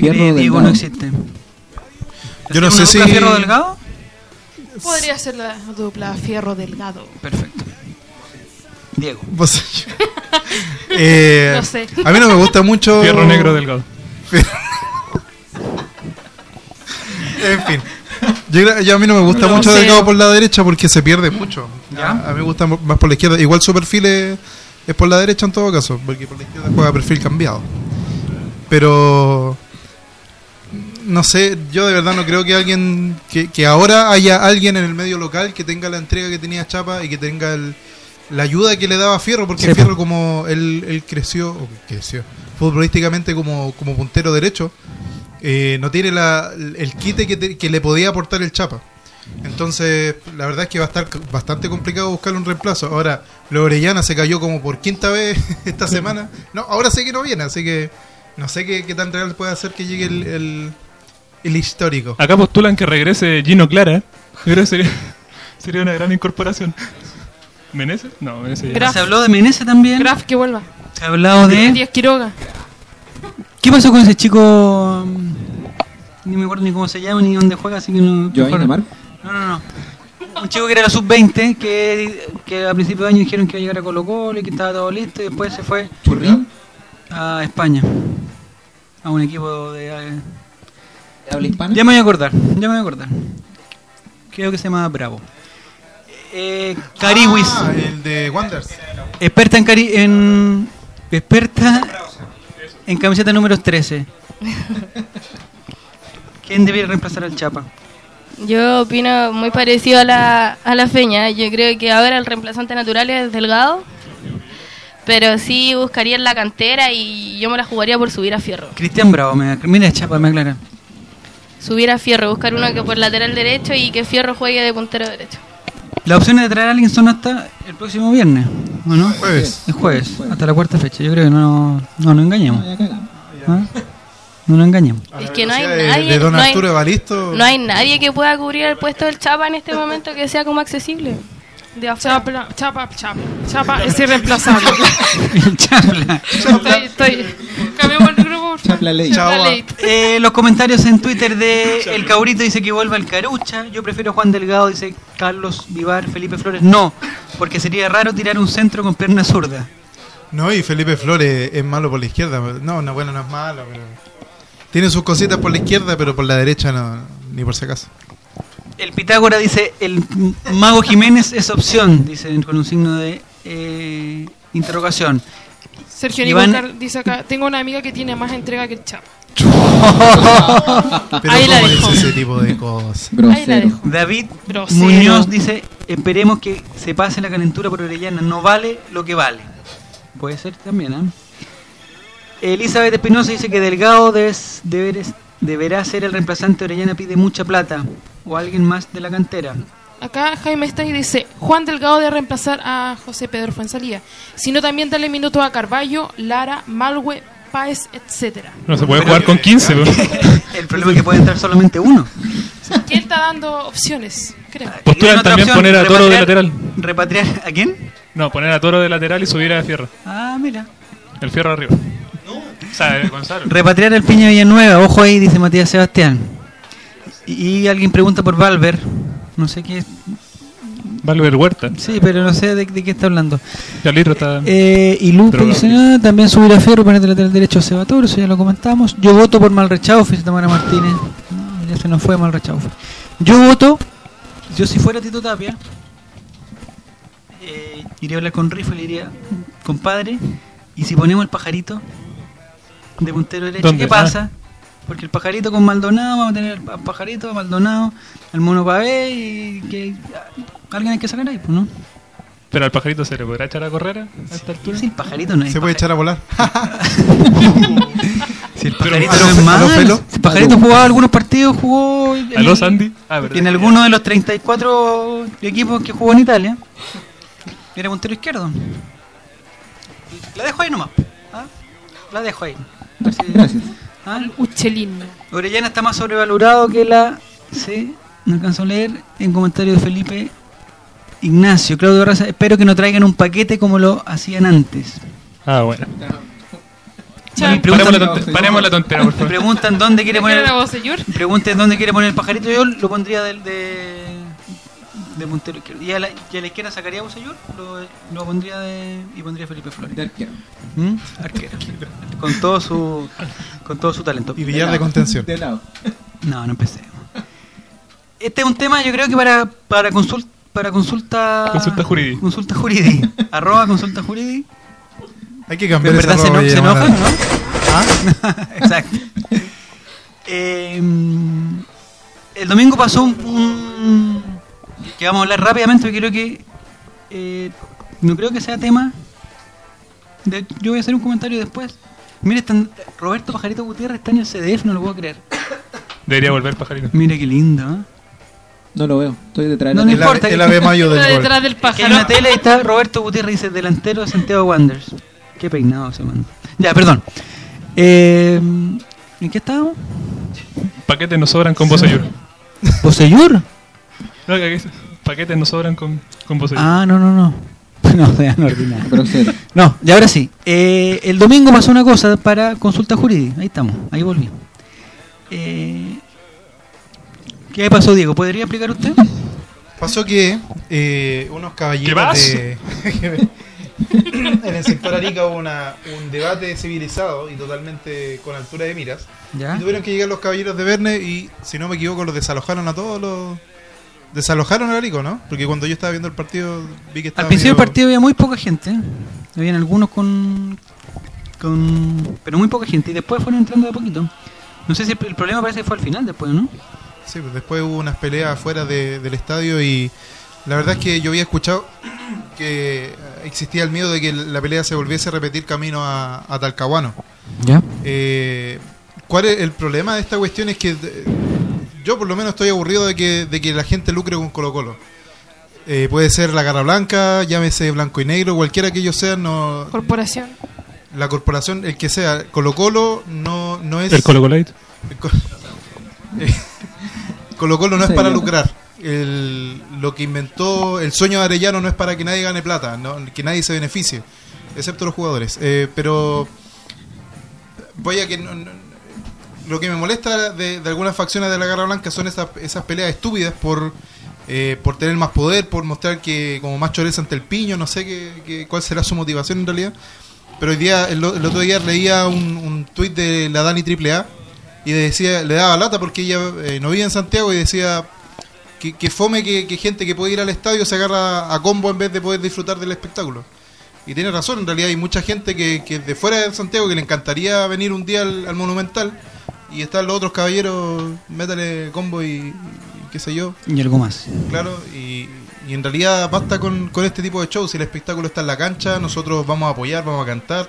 ¿Qué Fierro cree Diego? Delgado. No existe. Yo no ¿Una sé dupla si. Fierro Delgado? Podría ser la dupla Fierro Delgado. Perfecto. Diego. [LAUGHS] Eh, No sé. A mí no me gusta mucho. Fierro negro delgado. [LAUGHS] En fin. Yo, a mí no me gusta No mucho sé. Delgado por la derecha porque se pierde mucho. ¿Ya? A, mí me gusta más por la izquierda. Igual su perfil es, es por la derecha en todo caso, porque por la izquierda juega perfil cambiado. Pero no sé, yo de verdad no creo que alguien que, que ahora haya alguien en el medio local que tenga la entrega que tenía Chapa y que tenga el- la ayuda que le daba Fierro, porque Sí, Fierro como él, él creció, o creció futbolísticamente como, como puntero derecho, eh, no tiene la, el quite que, te- que le podía aportar el Chapa. Entonces, la verdad es que va a estar bastante complicado buscarle un reemplazo. Ahora, lo Orellana se cayó como por quinta vez [LAUGHS] esta semana. No, ahora sé que no viene, así que no sé qué, qué tan real puede hacer que llegue el, el, el histórico. Acá postulan que regrese Gino Clara. Yo creo que sería, [LAUGHS] sería una gran incorporación. ¿Meneses? No, Meneses ya. Graf. Se habló de Menezes también. Graf que vuelva. Se ha hablado de. Díaz Quiroga. ¿Qué pasó con ese chico? mm, Ni me acuerdo ni cómo se llama ni dónde juega, así que no. No, no, no. Un chico que era la sub-20, que, que a principio de año dijeron que iba a llegar a Colo Colo y que estaba todo listo, y después se fue Churrín. a España. A un equipo de. Habla hispana. Ya me voy a acordar, ya me voy a acordar. Creo que se llama Bravo. Eh, Cariwis, Ah, el de Wonders. experta en cari en experta en camiseta número 13. ¿Quién debería reemplazar al Chapa? Yo opino muy parecido a la, a la Feña. Yo creo que ahora el reemplazante natural es Delgado. Pero sí buscaría en la cantera y yo me la jugaría por subir a Fierro. Cristian Bravo, me, mira Chapa, me aclara. Subir a Fierro, buscar uno que por lateral derecho y que Fierro juegue de puntero derecho. Las opciones de traer a alguien son hasta el próximo viernes, ¿o no? Jueves. Es jueves, hasta la cuarta fecha. Yo creo que no, no nos engañemos. ¿ah? No nos engañemos. La Es que no hay de- nadie- De Don no hay- Arturo Evaristo. No hay nadie que pueda cubrir el puesto del Chapa en este momento que sea como accesible. De. Chapa, chapa, chapa. Chapa es irreemplazable. [LAUGHS] El Chapla. estoy, estoy. [LAUGHS] Cambiamos favor. Chapla ley. Chao. Eh, los comentarios en Twitter de El Caurito dice que vuelva el Carucha. Yo prefiero Juan Delgado, dice Carlos Vivar, Felipe Flores. No, porque sería raro tirar un centro con pierna zurda. No, y Felipe Flores es malo por la izquierda. No, no, bueno, no es malo, pero. Tiene sus cositas por la izquierda, pero por la derecha no, ni por si acaso. El Pitágora dice, el Mago Jiménez es opción, dice con un signo de eh, interrogación. Sergio Iván- Nicolás dice acá: Tengo una amiga que tiene más entrega que el Chapa. [LAUGHS] Pero Ahí la ¿cómo dejo. dice ese tipo de cosas? [LAUGHS] Ahí la Grosero. dejo. David Grosero. Muñoz dice, esperemos que se pase la calentura por Orellana, no vale lo que vale. Puede ser también, ¿eh? Elizabeth Espinosa dice que Delgado debes- deberes- deberá ser el reemplazante de Orellana, pide mucha plata. O alguien más de la cantera. Acá Jaime está y dice, Juan Delgado de reemplazar a José Pedro Fuenzalía, sino también darle minutos a Carballo, Lara, Malwe, Páez, etcétera. No se puede Pero- jugar con 15, po. el problema es que puede entrar solamente uno. Que él está dando opciones, creo. Postulan Y tiene otra también poner a Toro de lateral. ¿Repatriar a quién? No, poner a Toro de lateral y subir a Fierro. Ah, mira. El Fierro arriba. O sea, eh, Gonzalo. Repatriar al Piña Villanueva, ojo ahí, dice Matías Sebastián. Y, y alguien pregunta por Valver. No sé qué. Valver Huerta. Sí, pero no sé de, de qué está hablando. Carlito está. Eh, y Lupe dice: "Ah, también subir a Ferro, de lateral derecho a Sebatoro, eso ya lo comentamos. Yo voto por Malrechaufe, dice Tamara Martínez. No, ya se nos fue Malrechaufe. Yo voto, yo si fuera Tito Tapia, eh, iría a hablar con Riffle, le diría, compadre, y si ponemos el pajarito de puntero derecho. ¿qué pasa? Porque el pajarito con Maldonado, vamos a tener al pajarito, a Maldonado, al mono Pavé y que alguien hay que sacar ahí, pues, ¿no? Pero al pajarito se le podrá echar a correr a esta altura. Sí, el pajarito no es Se puede echar a volar. [LAUGHS] Si el Pero- pajarito ¿A no es malo. Si el pajarito jugaba algunos partidos, jugó. en- ¿A los Andy? Ah, verdad. En alguno de los 34 equipos que jugó en Italia. Era puntero izquierdo. La dejo ahí nomás. ¿ah? La dejo ahí. Gracias. ¿Ah? Uchelín. Orellana está más sobrevalorado que la. Sí, no alcanzo a leer. En comentario de Felipe Ignacio. Claudio Raza, espero que no traigan un paquete como lo hacían antes. Ah, bueno. Paremos la, paremos tontera, por me favor. preguntan dónde quiere ¿Quiere poner. Pregunten dónde quiere poner el pajarito. Yo lo pondría del de, de puntero izquierdo. Y a la, y a la izquierda sacaría a Busayur, lo, lo pondría de, y pondría Felipe Flores. De arquero. ¿Mm? Arquero. Con todo su con todo su talento. Y billar de contención. De lado. No, no empecemos. Este es un tema, yo creo que para para consulta para consulta Consulta jurídica. Consulta jurídica. [LAUGHS] Arroba consulta jurídica. Hay que Pero cambiar esa verdad se, se enojan, ¿no? ¿Ah? [LAUGHS] Exacto. Eh, el domingo pasó un, un- que vamos a hablar rápidamente porque creo que eh, no creo que sea tema. de- yo voy a hacer un comentario después. Mire, están, Roberto Pajarito Gutiérrez está en el CDF, no lo puedo creer. Debería volver pajarito. Mire qué lindo. ¿eh? No lo veo. Estoy detrás de No, la importa. ave, el ave mayo del gol. detrás del pájaro. una tele y está Roberto Gutiérrez dice delantero de Santiago Wanderers. Qué peinado se manda. Ya, perdón. Eh, ¿En qué estábamos? Paquetes nos sobran con Bosayur. ¿Poseyur? No, que aquí- paquetes nos sobran con, con Bosayur. Ah, no, no, no. [LAUGHS] No, ordinarios. Grosero. No, y ahora sí. Eh, el domingo pasó una cosa para consulta jurídica. Ahí estamos, ahí volví. Eh, ¿Qué pasó, Diego? ¿Podría explicar usted? Pasó que eh, unos ¿Qué caballeros de... [LAUGHS] en el sector Arica hubo una, un debate civilizado y totalmente con altura de miras. ¿Ya? Y tuvieron que llegar los caballeros de Verne y, si no me equivoco, los desalojaron a todos los... Desalojaron a Arico, ¿no? Porque cuando yo estaba viendo el partido vi que estaba Al principio del partido había muy poca gente. Habían algunos con, con. Pero muy poca gente. Y después fueron entrando de poquito. No sé si el, el problema parece que fue al final después, ¿no? Sí, pues después hubo unas peleas afuera de- del estadio y la verdad es que yo había escuchado que existía el miedo de que la pelea se volviese a repetir camino a, a Talcahuano. Ya. Eh, ¿Cuál es el problema de esta cuestión? Es que yo por lo menos estoy aburrido de que, de que la gente lucre con Colo Colo. Eh, puede ser la Garra Blanca, llámese Blanco y Negro, cualquiera que ellos sean, no, Corporación. la corporación, el que sea, Colo Colo no, no es... El Colo Colate. [LAUGHS] Colo Colo no es para lucrar. El- lo que inventó el sueño de Arellano no es para que nadie gane plata, no- que nadie se beneficie, excepto los jugadores. Eh, pero voy a que no- no- lo que me molesta de, algunas facciones de la Garra Blanca son esas, esas peleas estúpidas por eh, por tener más poder, por mostrar que como más choreza ante el piño, no sé qué, qué- cuál será su motivación en realidad. Pero hoy día, el, otro día leía un, un tuit de la Dani AAA y decía, le daba lata porque ella eh, no vive en Santiago y decía que, que fome que, que gente que puede ir al estadio se agarra a combo en vez de poder disfrutar del espectáculo. Y tiene razón, en realidad hay mucha gente que, que de fuera de Santiago que le encantaría venir un día al Monumental. Y están los otros caballeros, métale combo y, y qué sé yo. Y algo más. Claro, y, y en realidad basta con, con este tipo de shows. Si el espectáculo está en la cancha, nosotros vamos a apoyar, vamos a cantar.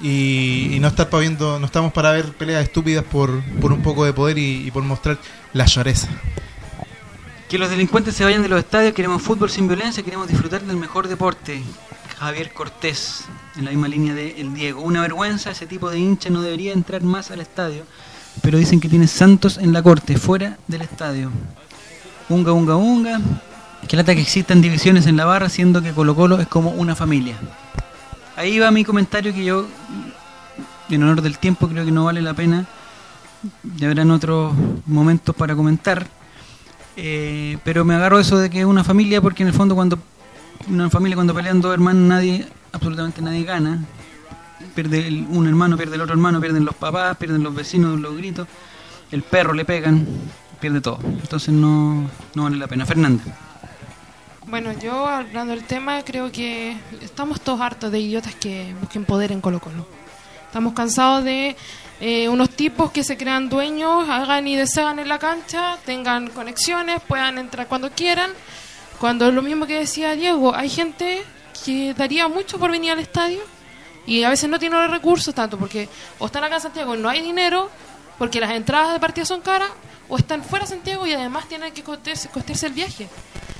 Y, y no estar pa' viendo, no estamos para ver peleas estúpidas por, por un poco de poder y, y por mostrar la lloreza. Que los delincuentes se vayan de los estadios, queremos fútbol sin violencia, queremos disfrutar del mejor deporte. Javier Cortés, en la misma línea de El Diego. Una vergüenza, ese tipo de hincha no debería entrar más al estadio. Pero dicen que tiene Santos en la corte, fuera del estadio. Unga, unga, unga. Que lata que existan divisiones en la barra, siendo que Colo Colo es como una familia. Ahí va mi comentario que yo, en honor del tiempo, creo que no vale la pena. Ya habrán otros momentos para comentar. Eh, pero me agarro eso de que es una familia porque en el fondo cuando una familia cuando pelean dos hermanos nadie absolutamente nadie gana pierde el- un hermano pierde el otro hermano pierden los papás pierden los vecinos los gritos el perro le pegan pierde todo entonces no, no vale la pena Fernanda Bueno, yo hablando del tema, creo que estamos todos hartos de idiotas que busquen poder en Colo Colo. Estamos cansados de eh, unos tipos que se crean dueños, hagan y deshagan en la cancha, tengan conexiones, puedan entrar cuando quieran. Cuando es lo mismo que decía Diego, hay gente que daría mucho por venir al estadio y a veces no tiene los recursos tanto porque o están acá en Santiago y no hay dinero porque las entradas de partida son caras o están fuera de Santiago y además tienen que costearse, costearse el viaje.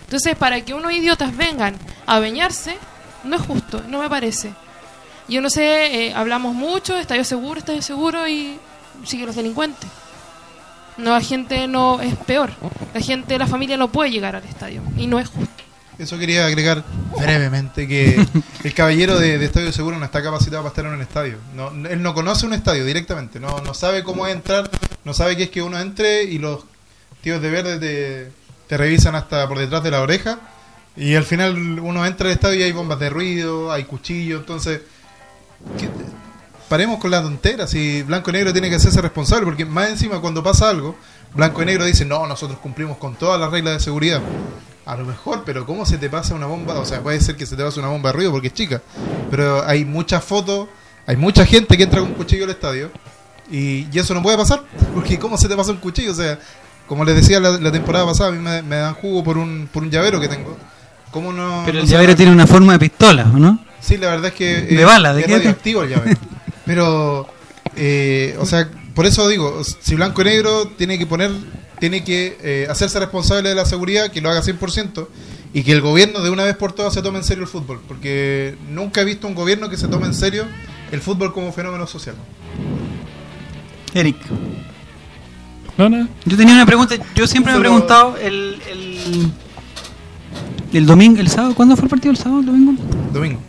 Entonces, para que unos idiotas vengan a bañarse, no es justo, no me parece. Yo no sé, eh, hablamos mucho, estadio seguro, estadio seguro y siguen los delincuentes. No, la gente no es peor. La gente, la familia no puede llegar al estadio y no es justo. Eso quería agregar brevemente que [LAUGHS] el caballero de, de Estadio Seguro no está capacitado para estar en un estadio. No, él no conoce un estadio directamente, no, no sabe cómo es entrar, no sabe qué es que uno entre y los tíos de verde te, te revisan hasta por detrás de la oreja y al final uno entra al estadio y hay bombas de ruido, hay cuchillos, entonces ¿qué- paremos con la tontera, si Blanco y Negro tiene que hacerse responsable, porque más encima cuando pasa algo, Blanco y Negro dice, no, nosotros cumplimos con todas las reglas de seguridad. A lo mejor, pero ¿cómo se te pasa una bomba? O sea, puede ser que se te pase una bomba de ruido porque es chica, pero hay muchas fotos, hay mucha gente que entra con un cuchillo al estadio y, y eso no puede pasar, porque ¿cómo se te pasa un cuchillo? O sea, como les decía la, la temporada pasada, a mí me, me dan jugo por un, por un llavero que tengo. ¿Cómo no? pero el llavero tiene una forma de pistola ¿o no? Sí, la verdad es que ¿De eh, bala? ¿De es qué? radioactivo el llavero. Pero, eh, o sea, por eso digo, si Blanco y Negro tiene que poner, tiene que eh, hacerse responsable de la seguridad, que lo haga 100%, y que el gobierno de una vez por todas se tome en serio el fútbol, porque nunca he visto un gobierno que se tome en serio el fútbol como fenómeno social. Eric No, no. yo tenía una pregunta yo siempre me he preguntado el, el, el domingo el sábado ¿cuándo fue el partido el sábado el domingo? Domingo.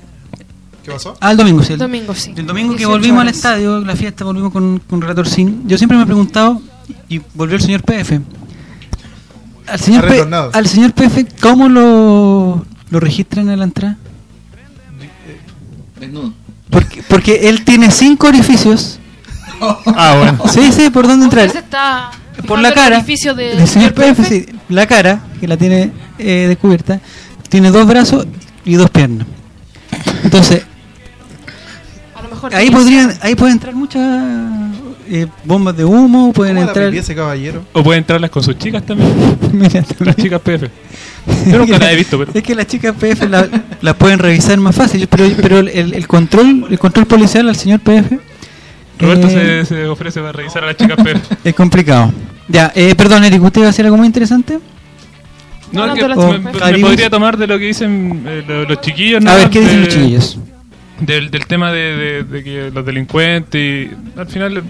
¿Qué pasó? ah el domingo sí el, Domingo sí. El domingo que 18 volvimos al estadio, la fiesta, volvimos con, con Relator Sin. Yo siempre me he preguntado, y volvió el señor PF. Al señor, P- al señor PF, ¿cómo lo, lo registran en la entrada? Desnudo. Porque, porque él tiene cinco orificios. Ah, bueno. Sí, sí, ¿por dónde entrar? Está Por la cara orificio de- del señor PF, sí, la cara, que la tiene eh, descubierta, tiene dos brazos y dos piernas. Entonces, A lo mejor ahí podrían, ahí pueden entrar muchas eh, bombas de humo, pueden ¿Cómo la entrar... pipí ese caballero? O puede entrarlas con sus chicas también. [LAUGHS] Mira, Las chicas PF. Yo nunca las he visto, pero. Es que las chicas PF la- las pueden revisar más fácil, pero, pero el, el control el control policial al señor PF Roberto eh, se, se ofrece para revisar a las chicas PF. [LAUGHS] es complicado. Ya, eh, perdón, Eric, ¿usted iba a hacer algo muy interesante? No, No, es que me, podría tomar de lo que dicen eh, lo- los chiquillos. A ¿no? ver, ¿qué dicen De- los chiquillos? Del, del tema de, de- de que los delincuentes y al final eh,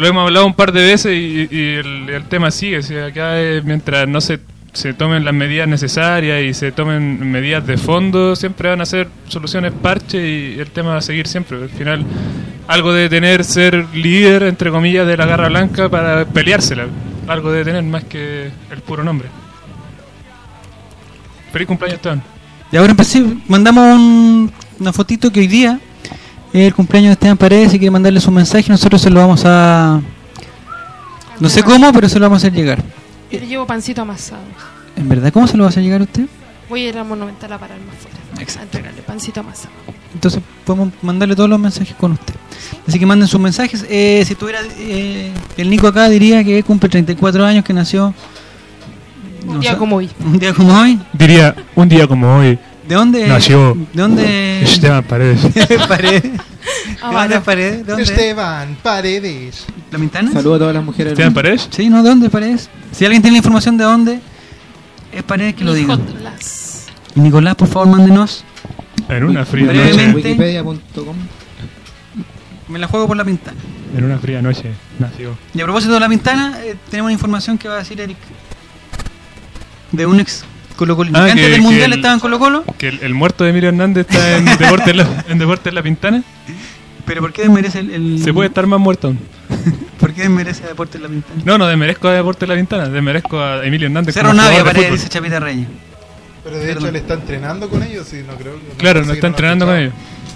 lo hemos hablado un par de veces y, el, tema sigue. O acá eh, mientras no se, se tomen las medidas necesarias y se tomen medidas de fondo, siempre van a ser soluciones parche y el tema va a seguir siempre. Al final, algo de tener ser líder, entre comillas, de la garra blanca para peleársela. Algo de tener más que el puro nombre. Feliz cumpleaños, Esteban. Y ahora empecé, mandamos un- una fotito que hoy día el cumpleaños de Esteban Paredes y quiere mandarle su mensaje. Nosotros se lo vamos a. No sé cómo, pero se lo vamos a hacer llegar. Yo le llevo pancito amasado. ¿En verdad cómo se lo va a hacer llegar a usted? Voy a ir al Monumental a pararme afuera. Exacto. A entregarle pancito masa. Entonces podemos mandarle todos los mensajes con usted. Así que manden sus mensajes. Eh, si tuviera eh, el Nico acá, diría que cumple 34 años, que nació. Un no día sé, como hoy. Un día como hoy. Diría, un día como hoy, ¿De dónde? Nació. ¿De dónde? Esteban Paredes. [LAUGHS] Paredes. ¿De Ah, dónde vale. es Paredes? ¿De dónde? Esteban Paredes. ¿La Mintana? Saludo a todas las mujeres. ¿Esteban. Paredes? Sí, ¿no? ¿De dónde es Paredes? Si alguien tiene la información de dónde es Paredes, que lo diga. Nicolás. Y Nicolás, por favor, mándenos. En una fría Brevemente. noche. Wikipedia.com. Me la juego por la Pintana. En una fría noche nació. Y a propósito de la Pintana, eh, tenemos una información que va a decir Eric. De un ex Colo Colo. Ah, antes que- del Mundial el- estaba en Colo Colo. Que el, el muerto de Emilio Hernández está en [LAUGHS] Deportes la, en Deportes La Pintana. Pero ¿por qué desmerece el, el- Se puede estar más muerto. [LAUGHS] ¿Por qué desmerece a Deportes La Pintana? No, no desmerezco a Deportes La Pintana, desmerezco a Emilio Hernández. Cerro Navia, fútbol. dice Chapita Reyes. Pero de hecho él está entrenando con ellos y no creo que- Claro, no está entrenando con ellos.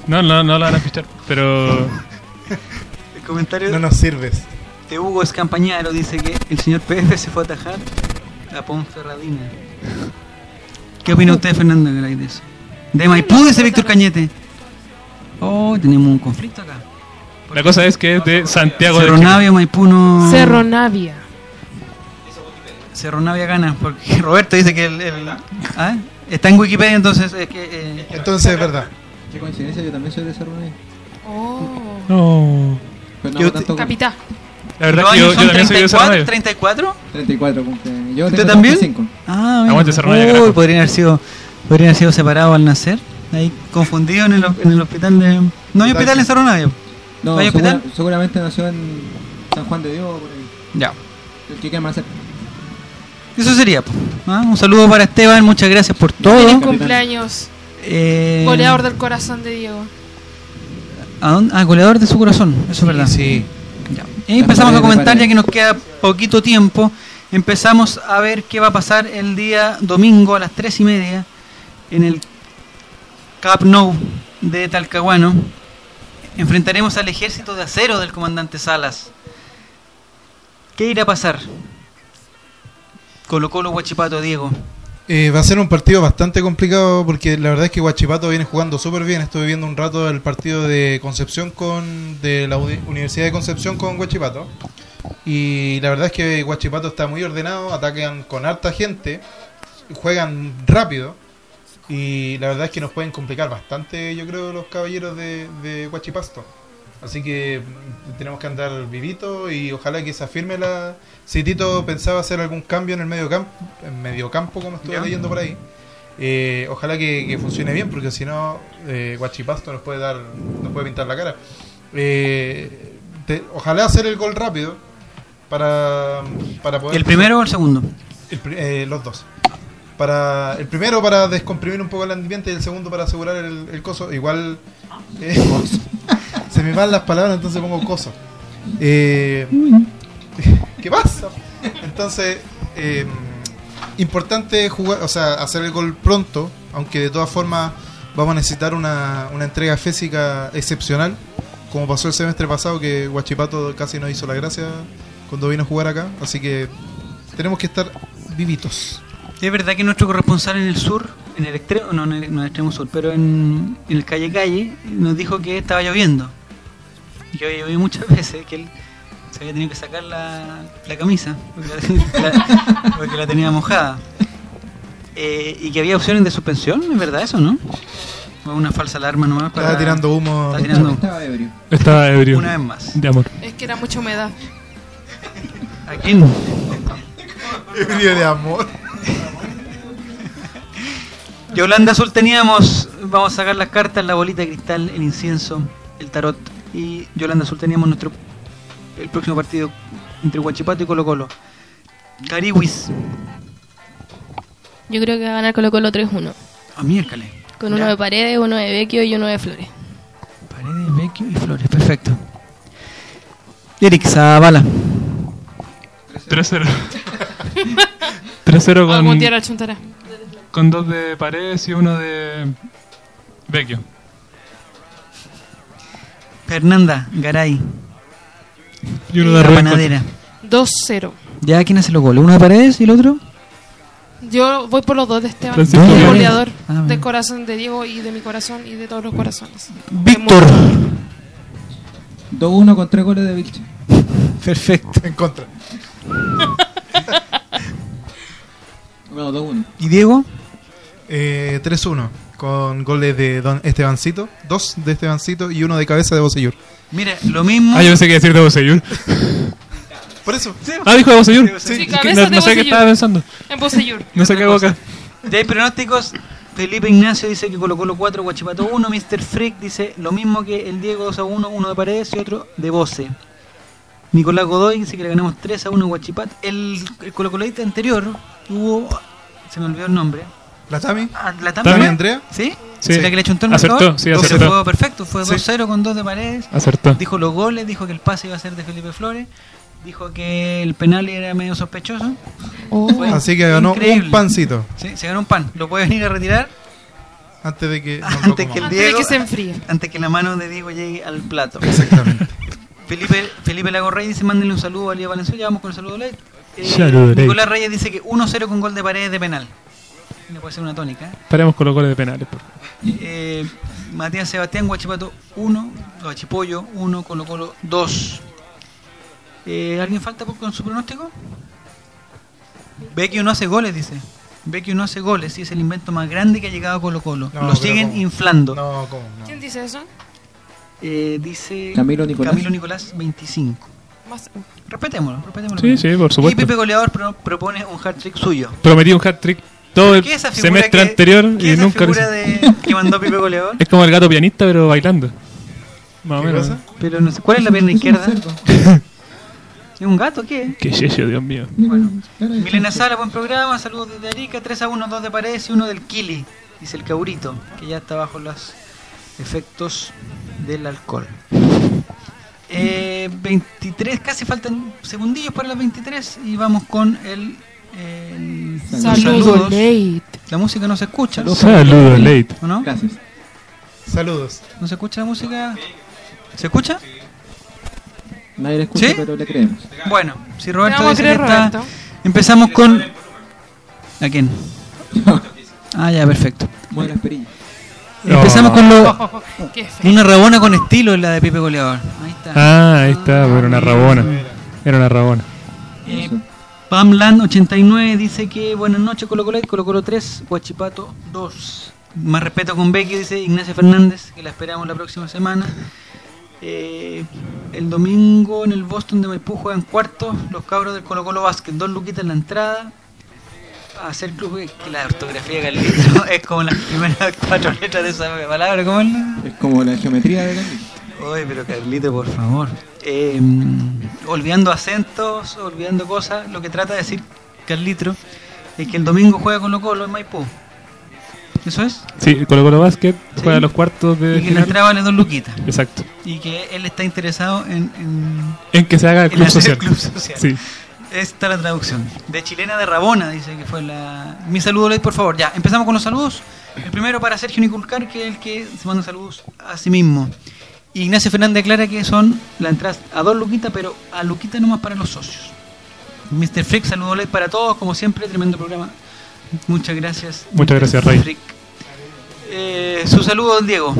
No, no, no lo van a fichar. Pero [LAUGHS] El comentario No nos sirves. de Hugo Escampañaro dice que el señor PF se fue a atajar a Ponferradina. ¿Qué opina usted, Fernando de eso? De Maipú, dice Víctor Cañete. Oh, tenemos un conflicto acá. la cosa es que es de Santiago de Cerro Chile. Navia, Maipú no... Cerro Navia. Cerro Navia gana, porque [LAUGHS] Roberto dice que el... el- ¿Ah? Está en Wikipedia, entonces es que... eh, Entonces es verdad. Qué coincidencia, yo también soy de Cerro Navia. Oh. No. Pero no Yo hago te- tanto Capitán. La verdad ¿Los es que yo, años yo son también soy de Cerro 34? Navia. ¿34? 34 cumple. Yo ¿Usted también? 35. Ah, mira. Aguante Cerro Navia, Uy, carajo. podrían haber sido... Podrían haber sido separados al nacer. Ahí confundidos en el, en el hospital de... No hay hospital en Cerro Navia. No, ¿Hay segura- hospital? seguramente nació en San Juan de Dios, por ahí. Ya. El que queda más cerca. Eso sería. ¿Ah? Un saludo para Esteban, muchas gracias por todo. Feliz cumpleaños. Eh, Goleador del corazón de Diego. ¿a dónde? Ah, goleador de su corazón, eso es verdad. Sí. Y empezamos a comentar, ya que nos queda poquito tiempo. Empezamos a ver qué va a pasar el día domingo a las tres y media en el Camp Nou de Talcahuano. Enfrentaremos al ejército de acero del comandante Salas. ¿Qué irá a pasar? Colo Colo Huachipato, Diego. Eh, va a ser un partido bastante complicado porque la verdad es que Guachipato viene jugando súper bien. Estuve viendo un rato el partido de Concepción con de la Uni- Universidad de Concepción con Guachipato. Y la verdad es que Guachipato está muy ordenado, atacan con harta gente, juegan rápido. Y la verdad es que nos pueden complicar bastante, yo creo, los caballeros de, de Guachipasto. Así que tenemos que andar vivito y ojalá que se afirme la... Si Tito pensaba hacer algún cambio en el medio campo, en medio campo como estuve Ya. leyendo por ahí, eh, ojalá que, que funcione bien, porque si no, eh, Guachipasto nos puede dar, nos puede pintar la cara. Eh, te- ojalá hacer el gol rápido para, para poder... ¿El primero o el segundo? El eh, los dos. Para, el primero para descomprimir un poco el ambiente y el segundo para asegurar el, el coso. Igual eh, [LAUGHS] se me van las palabras, entonces pongo coso. Eh, [LAUGHS] ¿Qué pasa? Entonces, eh, importante jugar, o sea, hacer el gol pronto, aunque de todas formas vamos a necesitar una, una entrega física excepcional, como pasó el semestre pasado que Guachipato casi nos hizo la gracia cuando vino a jugar acá, así que tenemos que estar vivitos. Es verdad que nuestro corresponsal en el sur, en el extremo, no, en el, no en el extremo sur, pero en, en el calle calle, nos dijo que estaba lloviendo. Y que había llovido muchas [LAUGHS] veces, que él se había tenido que sacar la, la camisa, porque la, [LAUGHS] la- porque la tenía mojada. Eh, y que había opciones de suspensión, ¿es verdad eso, no? O una falsa alarma nomás para... Estaba tirando humo. Está tirando Estaba ebrio. Estaba ebrio. una vez más. De amor. Es que era mucha humedad. ¿A quién? Ebrio de amor. Yolanda Azul teníamos, vamos a sacar las cartas, la bolita de cristal, el incienso, el tarot. Y Yolanda Azul teníamos nuestro el próximo partido entre Huachipato y Colo Colo. Cariwis, Yo creo que va a ganar Colo Colo 3-1. a miércoles. Con uno de Paredes, uno de Vecchio y uno de Flores. Paredes, Vecchio y Flores, perfecto. Eric Zavala, 3-0. 3-0 Algún con, con dos de Paredes y uno de Vecchio. Fernanda Garay, Y uno la de Rubén panadera. 2-0. ¿Ya quién hace los goles? ¿Uno de Paredes y el otro? Yo voy por los dos de Esteban. Francisco El goleador Ah, del corazón de Diego y de mi corazón y de todos los corazones. Víctor. 2-1 con 3 goles de Vilche. [LAUGHS] Perfecto. En contra. [LAUGHS] No, 2-1. ¿Y Diego? Eh, 3-1. Con goles de Don Estebancito. Dos de Estebancito y uno de cabeza de Bocellur. Mira, lo mismo. Ah, yo pensé que decir de Bocellur. [LAUGHS] Por eso. Ah, dijo de Bocellur. Sí, que no, de no sé qué estaba pensando. En Bocellur. [LAUGHS] No sé qué acá. Ya hay pronósticos. Felipe Ignacio dice que Colo Colo 4, Guachipato 1. Mr. Freak dice lo mismo que el Diego 2 a 1, uno de Paredes y otro de Voce. Nicolás Godoy dice que le ganamos 3 a 1 a Guachipato. El, el Colo Coloite anterior tuvo. Se me olvidó el nombre. La Tami. Ah, ¿La ¿Tami? Tami? Andrea? ¿Sí? Sí. ¿La que le chuntó el Acertó, marcador? sí, acertó. Fue perfecto, fue Sí. 2-0 con 2 de Paredes. Acertó. Dijo los goles, dijo que el pase iba a ser de Felipe Flores. Dijo que el penal era medio sospechoso. Fue Así que ganó increíble. un pancito. Sí, se ganó un pan. ¿Lo puede venir a retirar? Antes de que. [LAUGHS] Antes que el comamos. Antes de Diego, que se enfríe. antes que la mano de Diego llegue al plato. Exactamente. Felipe, Felipe Lago Reyes dice, mándenle un saludo a Lía Valenzuela, vamos con el saludo late. Eh. Nicolás Reyes dice que 1-0 con gol de paredes de penal. Le puede ser una tónica. Paremos con los goles de penales. por favor. Eh, Matías Sebastián, Guachipato 1, Guachipollo 1, Colo Colo 2. Eh, ¿Alguien falta por- con su pronóstico? Vecchio no hace goles, dice. Vecchio no hace goles, y es el invento más grande que ha llegado a Colo Colo. No, Lo siguen ¿cómo? inflando. No, ¿cómo? No. ¿Quién dice eso? Eh, dice Camilo Nicolás. Camilo Nicolás 25. Más... Respetémoslo, respetémoslo. Sí, sí, por Y supuesto. Pepe Goleador pro- propone un hat trick suyo. Prometí un hat trick todo el ¿Qué es esa figura semestre que- anterior qué y es esa nunca lo figura hice. de, que mandó Goleador? [LAUGHS] Es como el gato pianista, pero bailando. Más o ¿Qué menos. Pero no sé, ¿cuál es la pierna izquierda? [LAUGHS] ¿Es un gato qué? Qué yeyo, Dios mío. De Milena. Sala, buen programa, saludos desde Arica, 3 a 1, 2 de Paredes y 1 del Kili, dice el Caurito, que ya está bajo los efectos del alcohol. Eh, 23, casi faltan segundillos para las 23 y vamos con el... los Saludos, saludos. late. La música no se escucha, Saludos. Saludos, late. ¿o no? Gracias. Saludos. ¿No se escucha la música? ¿Se escucha? Nadie le escucha, ¿Sí? pero le creemos. Bueno, si Roberto vamos a dice que está... Roberto. Empezamos con... ¿A quién? Ah, ya, perfecto. Mueve las perillas. No. Empezamos con lo, Qué feo. una rabona con estilo, la de Pipe Goleador. Ahí está. Ah, ahí está, pero una rabona. Era una rabona. Eh, Pamland89 dice que buenas noches Colo Colo, Colo Colo 3, Huachipato 2. Más respeto con Becky, dice Ignacio Fernández, que la esperamos la próxima semana. Eh, el domingo en el Boston de Maipú juegan cuartos los cabros del Colo Colo Basket, dos luquitas en la entrada. A hacer club, que la ortografía de Carlito [LAUGHS] es como las primeras cuatro letras de esa palabra, ¿cómo es la? Es como la geometría de Carlitos. Oye, pero Carlito, por favor. Eh, olvidando acentos, olvidando cosas, lo que trata de decir Carlito es que el domingo juega con Colo en Maipú. ¿Eso es? Sí, Colo Colo Basket Sí. juega los cuartos de Y que la entrada vale dos luquitas. Exacto. Y que él está interesado en... en En que se haga el club social. club social. Sí. Esta es la traducción. De chilena de Rabona, dice que fue la... Mi saludo, Ley, por favor. Ya, empezamos con los saludos. El primero para Sergio Niculcar, que es el que se manda saludos a sí mismo. Ignacio Fernández declara que son la entrada a dos luquitas, pero a luquita nomás para los socios. Mr. Freak, saludo Ley para todos, como siempre, tremendo programa. Muchas gracias. Muchas Mr. gracias, Rey. Freak. Eh, su saludo, don Diego.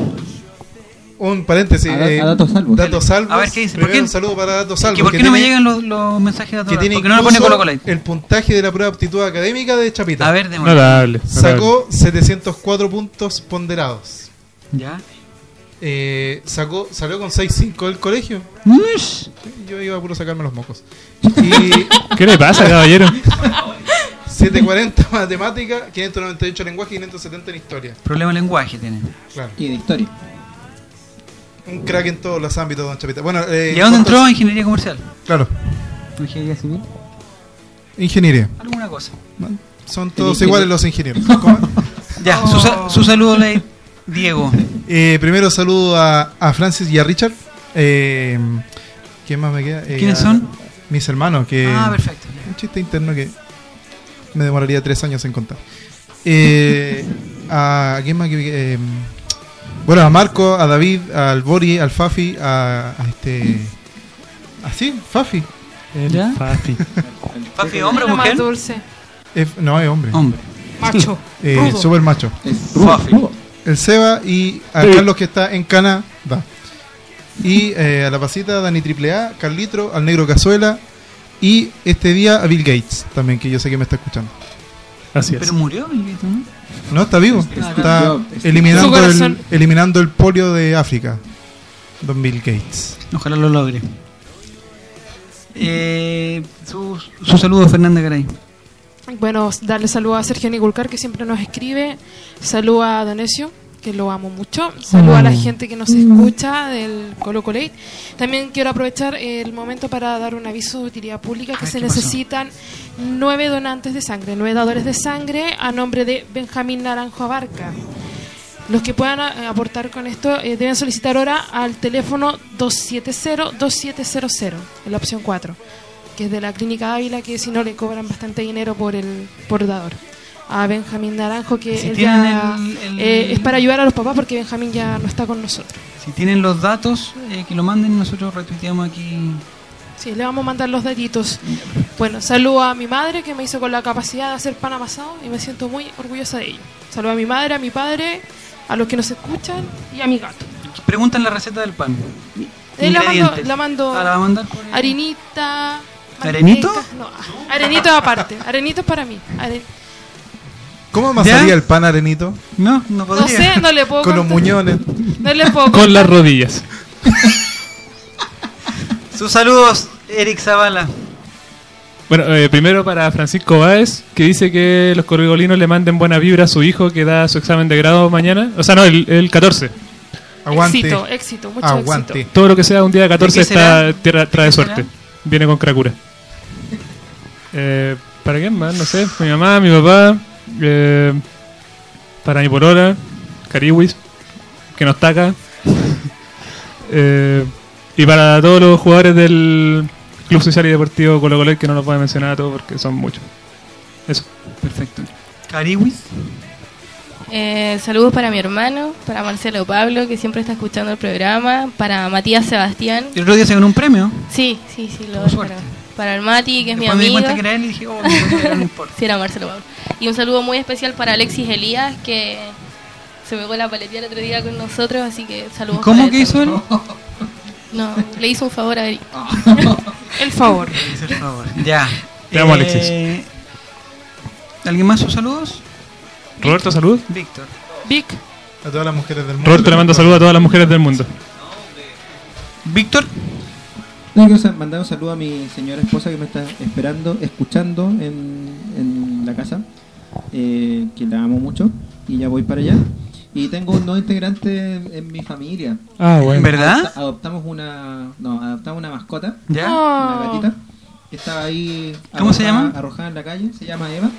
Un paréntesis. A eh, a datos salvos. Datos salvos. A ver, ¿qué dice? ¿Por qué? un saludo para Datos Salvos. ¿Que ¿Por que qué no me llegan los, los mensajes de Que todos? tiene Porque no lo pone Colo el puntaje de la prueba de aptitud académica de Chapita. A ver, notable. Sacó 704 puntos ponderados. Ya. Eh, sacó, salió con 6.5 del colegio. Yo iba a puro sacarme los mocos. [LAUGHS] Y ¿Qué le pasa, caballero? 740 matemática, 598 lenguaje y 570 en historia. Problema de lenguaje tiene. Claro. Y de historia. Un crack en todos los ámbitos, don Chapita. Bueno, eh, ¿Y a dónde ¿cuántos- entró? Ingeniería comercial. Claro, Ingeniería civil. ingeniería. Alguna cosa. Son todos iguales los ingenieros. [LAUGHS] Ya, su, sa- su saludo, Ley. Diego. Eh, primero saludo a, a Francis y a Richard. Eh, ¿Quién más me queda? Eh, ¿Quiénes a- son? Mis hermanos, que Ah, perfecto. un chiste interno que me demoraría tres años en contar. Eh, a quién más que eh, bueno a Marco, a David, al Bori, al Fafi, a, a este así, Fafi. El ¿Ya? Fafi. Fafi, hombre o Lo más mujer. dulce. No, es hombre. Hombre. Macho. [LAUGHS] Eh, super macho. Es Fafi. El Seba y a Sí. Carlos que está en Canadá. Y eh, a la pasita, Dani AAA, Carlitro, al negro Cazuela. Y este día a Bill Gates también, que yo sé que me está escuchando. Así es. Pero murió, Bill Gates, ¿no? No, está vivo. Está el, eliminando el polio de África. Don Bill Gates. Ojalá lo logre. Eh, su, su saludo, Fernanda Garay. Bueno, darle saludo a Sergio Niculcar, que siempre nos escribe. Saludo a Donesio, que lo amo mucho. Saludo a la gente que nos escucha del Colo Colate. También quiero aprovechar el momento para dar un aviso de utilidad pública que Ay, se necesitan nueve donantes de sangre, nueve dadores de sangre a nombre de Benjamín Naranjo Abarca. Los que puedan aportar con esto eh, deben solicitar ahora al teléfono 270-2700, en la opción 4, que es de la Clínica Ávila, que si no le cobran bastante dinero por el por dador. A Benjamín Naranjo, que Si él tienen ya, el- el- eh, es para ayudar a los papás porque Benjamín ya no está con nosotros. Si tienen los datos, eh, que lo manden, nosotros retuiteamos aquí. Sí, le vamos a mandar los datitos. Bueno, saludo a mi madre que me hizo con la capacidad de hacer pan amasado y me siento muy orgullosa de ello. Saludo a mi madre, a mi padre, a los que nos escuchan y a mi gato. Preguntan la receta del pan. Eh, la mando, la mando Ah, ¿la a mandar por- harinita. ¿Arenito? No, arenito aparte. Arenito es para mí. Are- ¿Cómo amasaría ¿Ya? el pan arenito? No, no podría. No sé, no le puedo Con los contar. muñones. No le puedo Con las contar. rodillas. [LAUGHS] Sus saludos, Eric Zavala. Bueno, eh, primero para Francisco Báez, que dice que los corregolinos le manden buena vibra a su hijo que da su examen de grado mañana. O sea, no, el, el 14. Aguante. Éxito, éxito, mucho Aguante. éxito. Todo lo que sea un día 14 qué será? está, tierra- trae suerte. será? Viene con cracura. Eh, ¿Para quién más? No sé. Mi mamá, mi papá. eh, para mi polola. Cariwis. Que nos [LAUGHS] taca. Eh, y para todos los jugadores del Club Social y Deportivo Colo Colo, que no los voy mencionar a todos porque son muchos. Eso. Perfecto. Cariwis. Eh, saludos para mi hermano, para Marcelo Pablo, que siempre está escuchando el programa, para Matías Sebastián. El otro día se ganó un premio. Sí, sí, sí, lo para, para el Mati, que es mi Después me di amigo. cuenta que era él y dije, oh, no, no importa. Sí, era Marcelo Pablo. Y un saludo muy especial para Alexis Elías, que se pegó la paletía el otro día con nosotros, así que saludos. ¿Cómo para que hizo él? No, le hizo un favor a Eric. [LAUGHS] El favor. Hizo el favor. Ya. Te amo, Eh, Alexis. ¿Alguien más sus saludos? Roberto, salud. Víctor. Vic, A todas las mujeres del mundo. Roberto le manda saludos a todas las mujeres del mundo. Víctor. No, quiero mandar un saludo a mi señora esposa que me está esperando, escuchando en, en la casa, eh, que la amo mucho, y ya voy para allá. Y tengo un nuevo integrante en, en mi familia. Ah, bueno. ¿Verdad? Adopta- adoptamos una, no, adoptamos una mascota, ¿Ya? Oh. una gatita, que estaba ahí ¿Cómo se llama? arrojada en la calle, se llama Eva,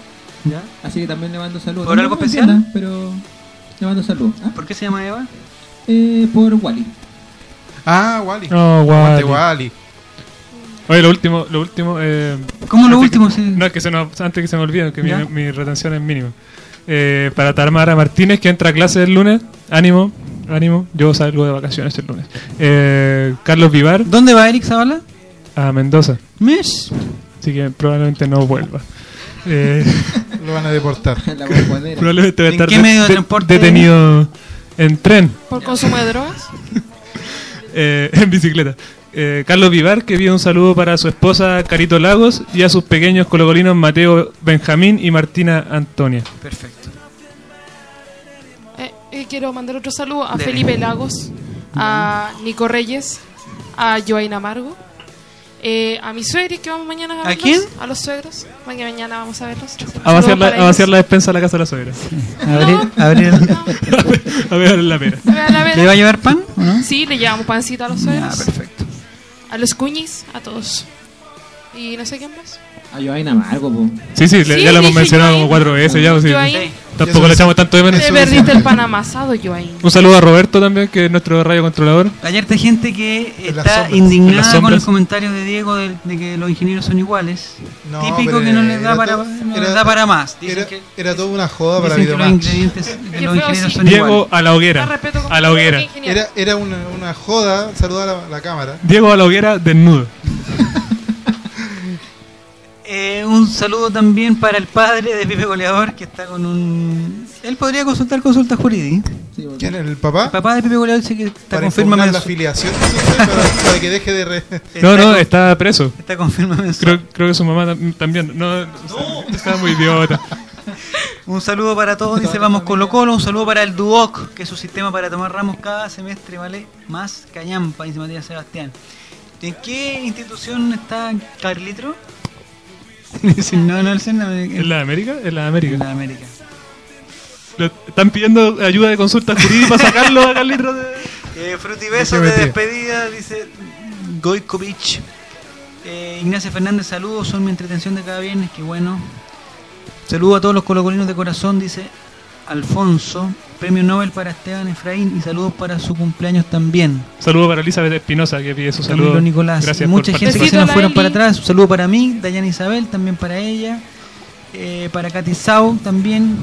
¿Ya? así que también le mando saludos. ¿Por No algo especial? entienda, Pero le mando saludos. ¿ah? ¿Por qué se llama Eva? Eh, por Wally. Ah, Wally. Oh, Aguante, Wally. Wally. Oye, lo último, lo último. Eh, ¿Cómo lo último? que- sí? No, es que se nos, antes que se me olvide, que mi, retención es mínima. Eh, para Tamara Martínez, que entra a clase el lunes. Ánimo, ánimo. Yo salgo de vacaciones el lunes. Eh, Carlos Vivar, ¿Dónde va Eric Zavala? a Mendoza. Mish. Así que probablemente no vuelva. Eh, [LAUGHS] Lo van a deportar. [LAUGHS] probablemente va a ¿En estar qué medio de transporte? detenido en tren, por consumo de drogas. [LAUGHS] eh, en bicicleta. Eh, Carlos Vivar, que pide un saludo para su esposa Carito Lagos y a sus pequeños colocolinos Mateo Benjamín y Martina Antonia. Perfecto. Eh, eh, quiero mandar otro saludo a Dele. Felipe Lagos, a Nico Reyes, a Joaina Amargo, eh, a mis suegros que vamos mañana a ¿A verlos. quién? A los suegros. Mañana, mañana vamos a verlos. A vaciar, la, a vaciar la despensa de la casa de la suegra. Abrir, abrir. [LAUGHS] a ver la pera. A ver, a ver. ¿Le va a llevar pan o no? Sí, le llevamos pancita a los Ah, suegros. perfecto. a los cuñis, a todos. Y no sé quién más. A Joaina Amargo, po. Sí, sí, le- Sí, ya lo hemos dije mencionado Joaín. como cuatro veces ya. o. Joaín. Tampoco le echamos tanto de menos. Te perdiste el pan amasado, Joaín. Un saludo a Roberto también, que es nuestro radio controlador. Hay harta gente que En las está sombras. En indignada con sombras. los comentarios de Diego de, de que los ingenieros son iguales. No, Típico pero que no les da era para, todo- no era- les da para más. Dicen, Era, que, era toda una joda para dicen que los Videomatch. ingredientes [LAUGHS] de Qué los feo, ingenieros sí. son Diego iguales. a la hoguera. Más respeto con A la hoguera. Era, era una, una joda saludar a la cámara. Diego a la hoguera desnudo. [LAUGHS] Eh, un saludo también para el padre de Pipe Goleador que está con un. Él podría consultar consulta jurídica. Sí, ¿Quién es el papá? El papá de Pipe Goleador dice que está Para confirmado. impugnar la afiliación para, para [LAUGHS] que deje de... re- No, no, está preso. Está confirmado. Creo, creo que su mamá tam- también. No, no. está muy idiota. [LAUGHS] Un saludo para todos, dice Vamos Colo Colo. Un saludo para el Duoc, que es su sistema para tomar ramos cada semestre, ¿vale? Más callampa, dice Matías Sebastián. ¿En qué institución está Carlitro? Dice, [LAUGHS] no, no, en la, ¿En la América? En la en América. la América. Lo- están pidiendo ayuda de consulta jurídica para sacarlo a Carlitos de. [LAUGHS] Eh, frutibesos de despedida, dice Goikovich. Eh, Ignacio Fernández, saludos, son mi entretención de cada viernes, qué bueno. Saludos a todos los colocolinos de corazón, dice Alfonso. Premio Nobel para Esteban Efraín y saludos para su cumpleaños también. Saludo para Elizabeth Espinosa que pide su saludo. Camilo Nicolás. Gracias mucha por gente que se nos fueron para atrás. Un saludo para mí, Dayana Isabel, también para ella. eh, para Katy Sau también.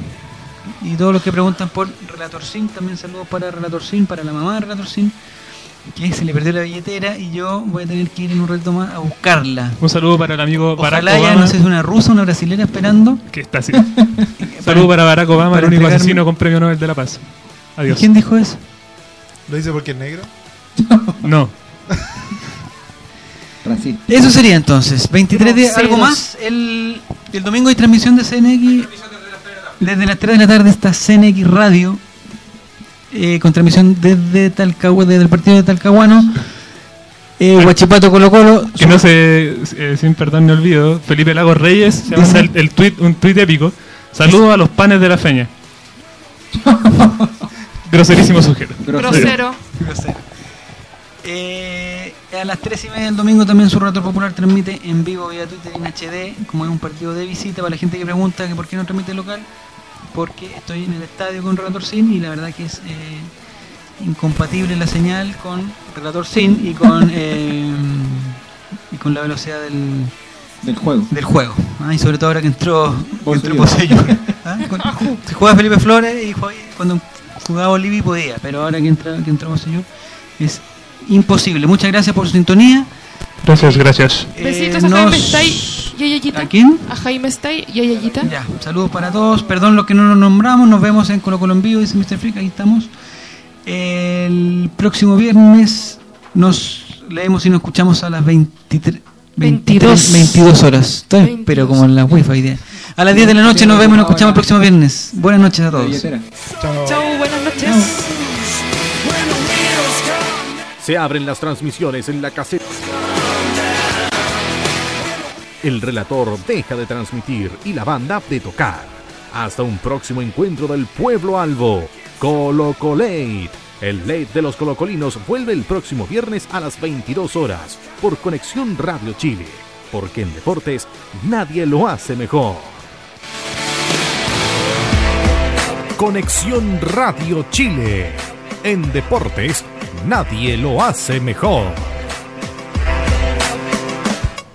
Y todos los que preguntan por Relator Sin, también saludos para Relator Sin, para la mamá de Relator Sin, que se le perdió la billetera y yo voy a tener que ir en un ratito más a buscarla. Un saludo para el amigo Barack Ojalá ya Obama. no sé si es una rusa o una brasilera esperando. Que está así. [LAUGHS] Saludo para Barack Obama, para el único entregarme- asesino con premio Nobel de la Paz. Adiós. ¿Quién dijo eso? ¿Lo dice porque es negro? [LAUGHS] No. [LAUGHS] Racista. Eso sería entonces. 23 de algo más. El, el domingo hay transmisión de CNX. Desde las 3 de la tarde está CNX Radio. Eh, con transmisión desde Talcahuano, desde el partido de Talcahuano. Eh, Huachipato Colo Colo. Que no se, eh, sin perdón ni olvido, Felipe Lagos Reyes se manda el, el tweet, un tweet épico. Saludos a los panes de la feña. [LAUGHS] Groserísimo sujeto. Grosero. Grosero. Eh, a las 3 y media del domingo también su Relator Popular transmite en vivo vía Twitter en HD, como es un partido de visita para la gente que pregunta que por qué no transmite local, porque estoy en el estadio con Relator Sin y la verdad que es eh, incompatible la señal con Relator Sin y con eh, y con la velocidad del, Del juego. del juego. Ah, y sobre todo ahora que entró, que entró. Ah, [LAUGHS] con- Se juega Felipe Flores y cuando jugaba Olivi podía, pero ahora que entra, que entró Poseidon es imposible. Muchas gracias por su sintonía. Gracias, gracias. Eh, Besitos a nos- Jaime Stay y a Yayita. ¿A quién? A Jaime Stay y a Yayita. Ya, saludos para todos. Perdón los que no nos nombramos. Nos vemos en Colo Colo en vivo, dice Mr. Freak. Ahí estamos. El próximo viernes nos leemos y nos escuchamos a las 23. 23, 22. 22 horas. Estoy, 22. pero como en la wifi idea. A las 10 de la noche nos vemos y nos escuchamos el próximo viernes. Buenas noches a todos. Chau, buenas noches. Se abren las transmisiones en la caseta. El relator deja de transmitir y la banda de tocar. Hasta un próximo encuentro del pueblo albo. Colo Colate. El late de los colocolinos vuelve el próximo viernes a las 22 horas por Conexión Radio Chile. Porque en deportes nadie lo hace mejor. Conexión Radio Chile. En deportes, nadie lo hace mejor.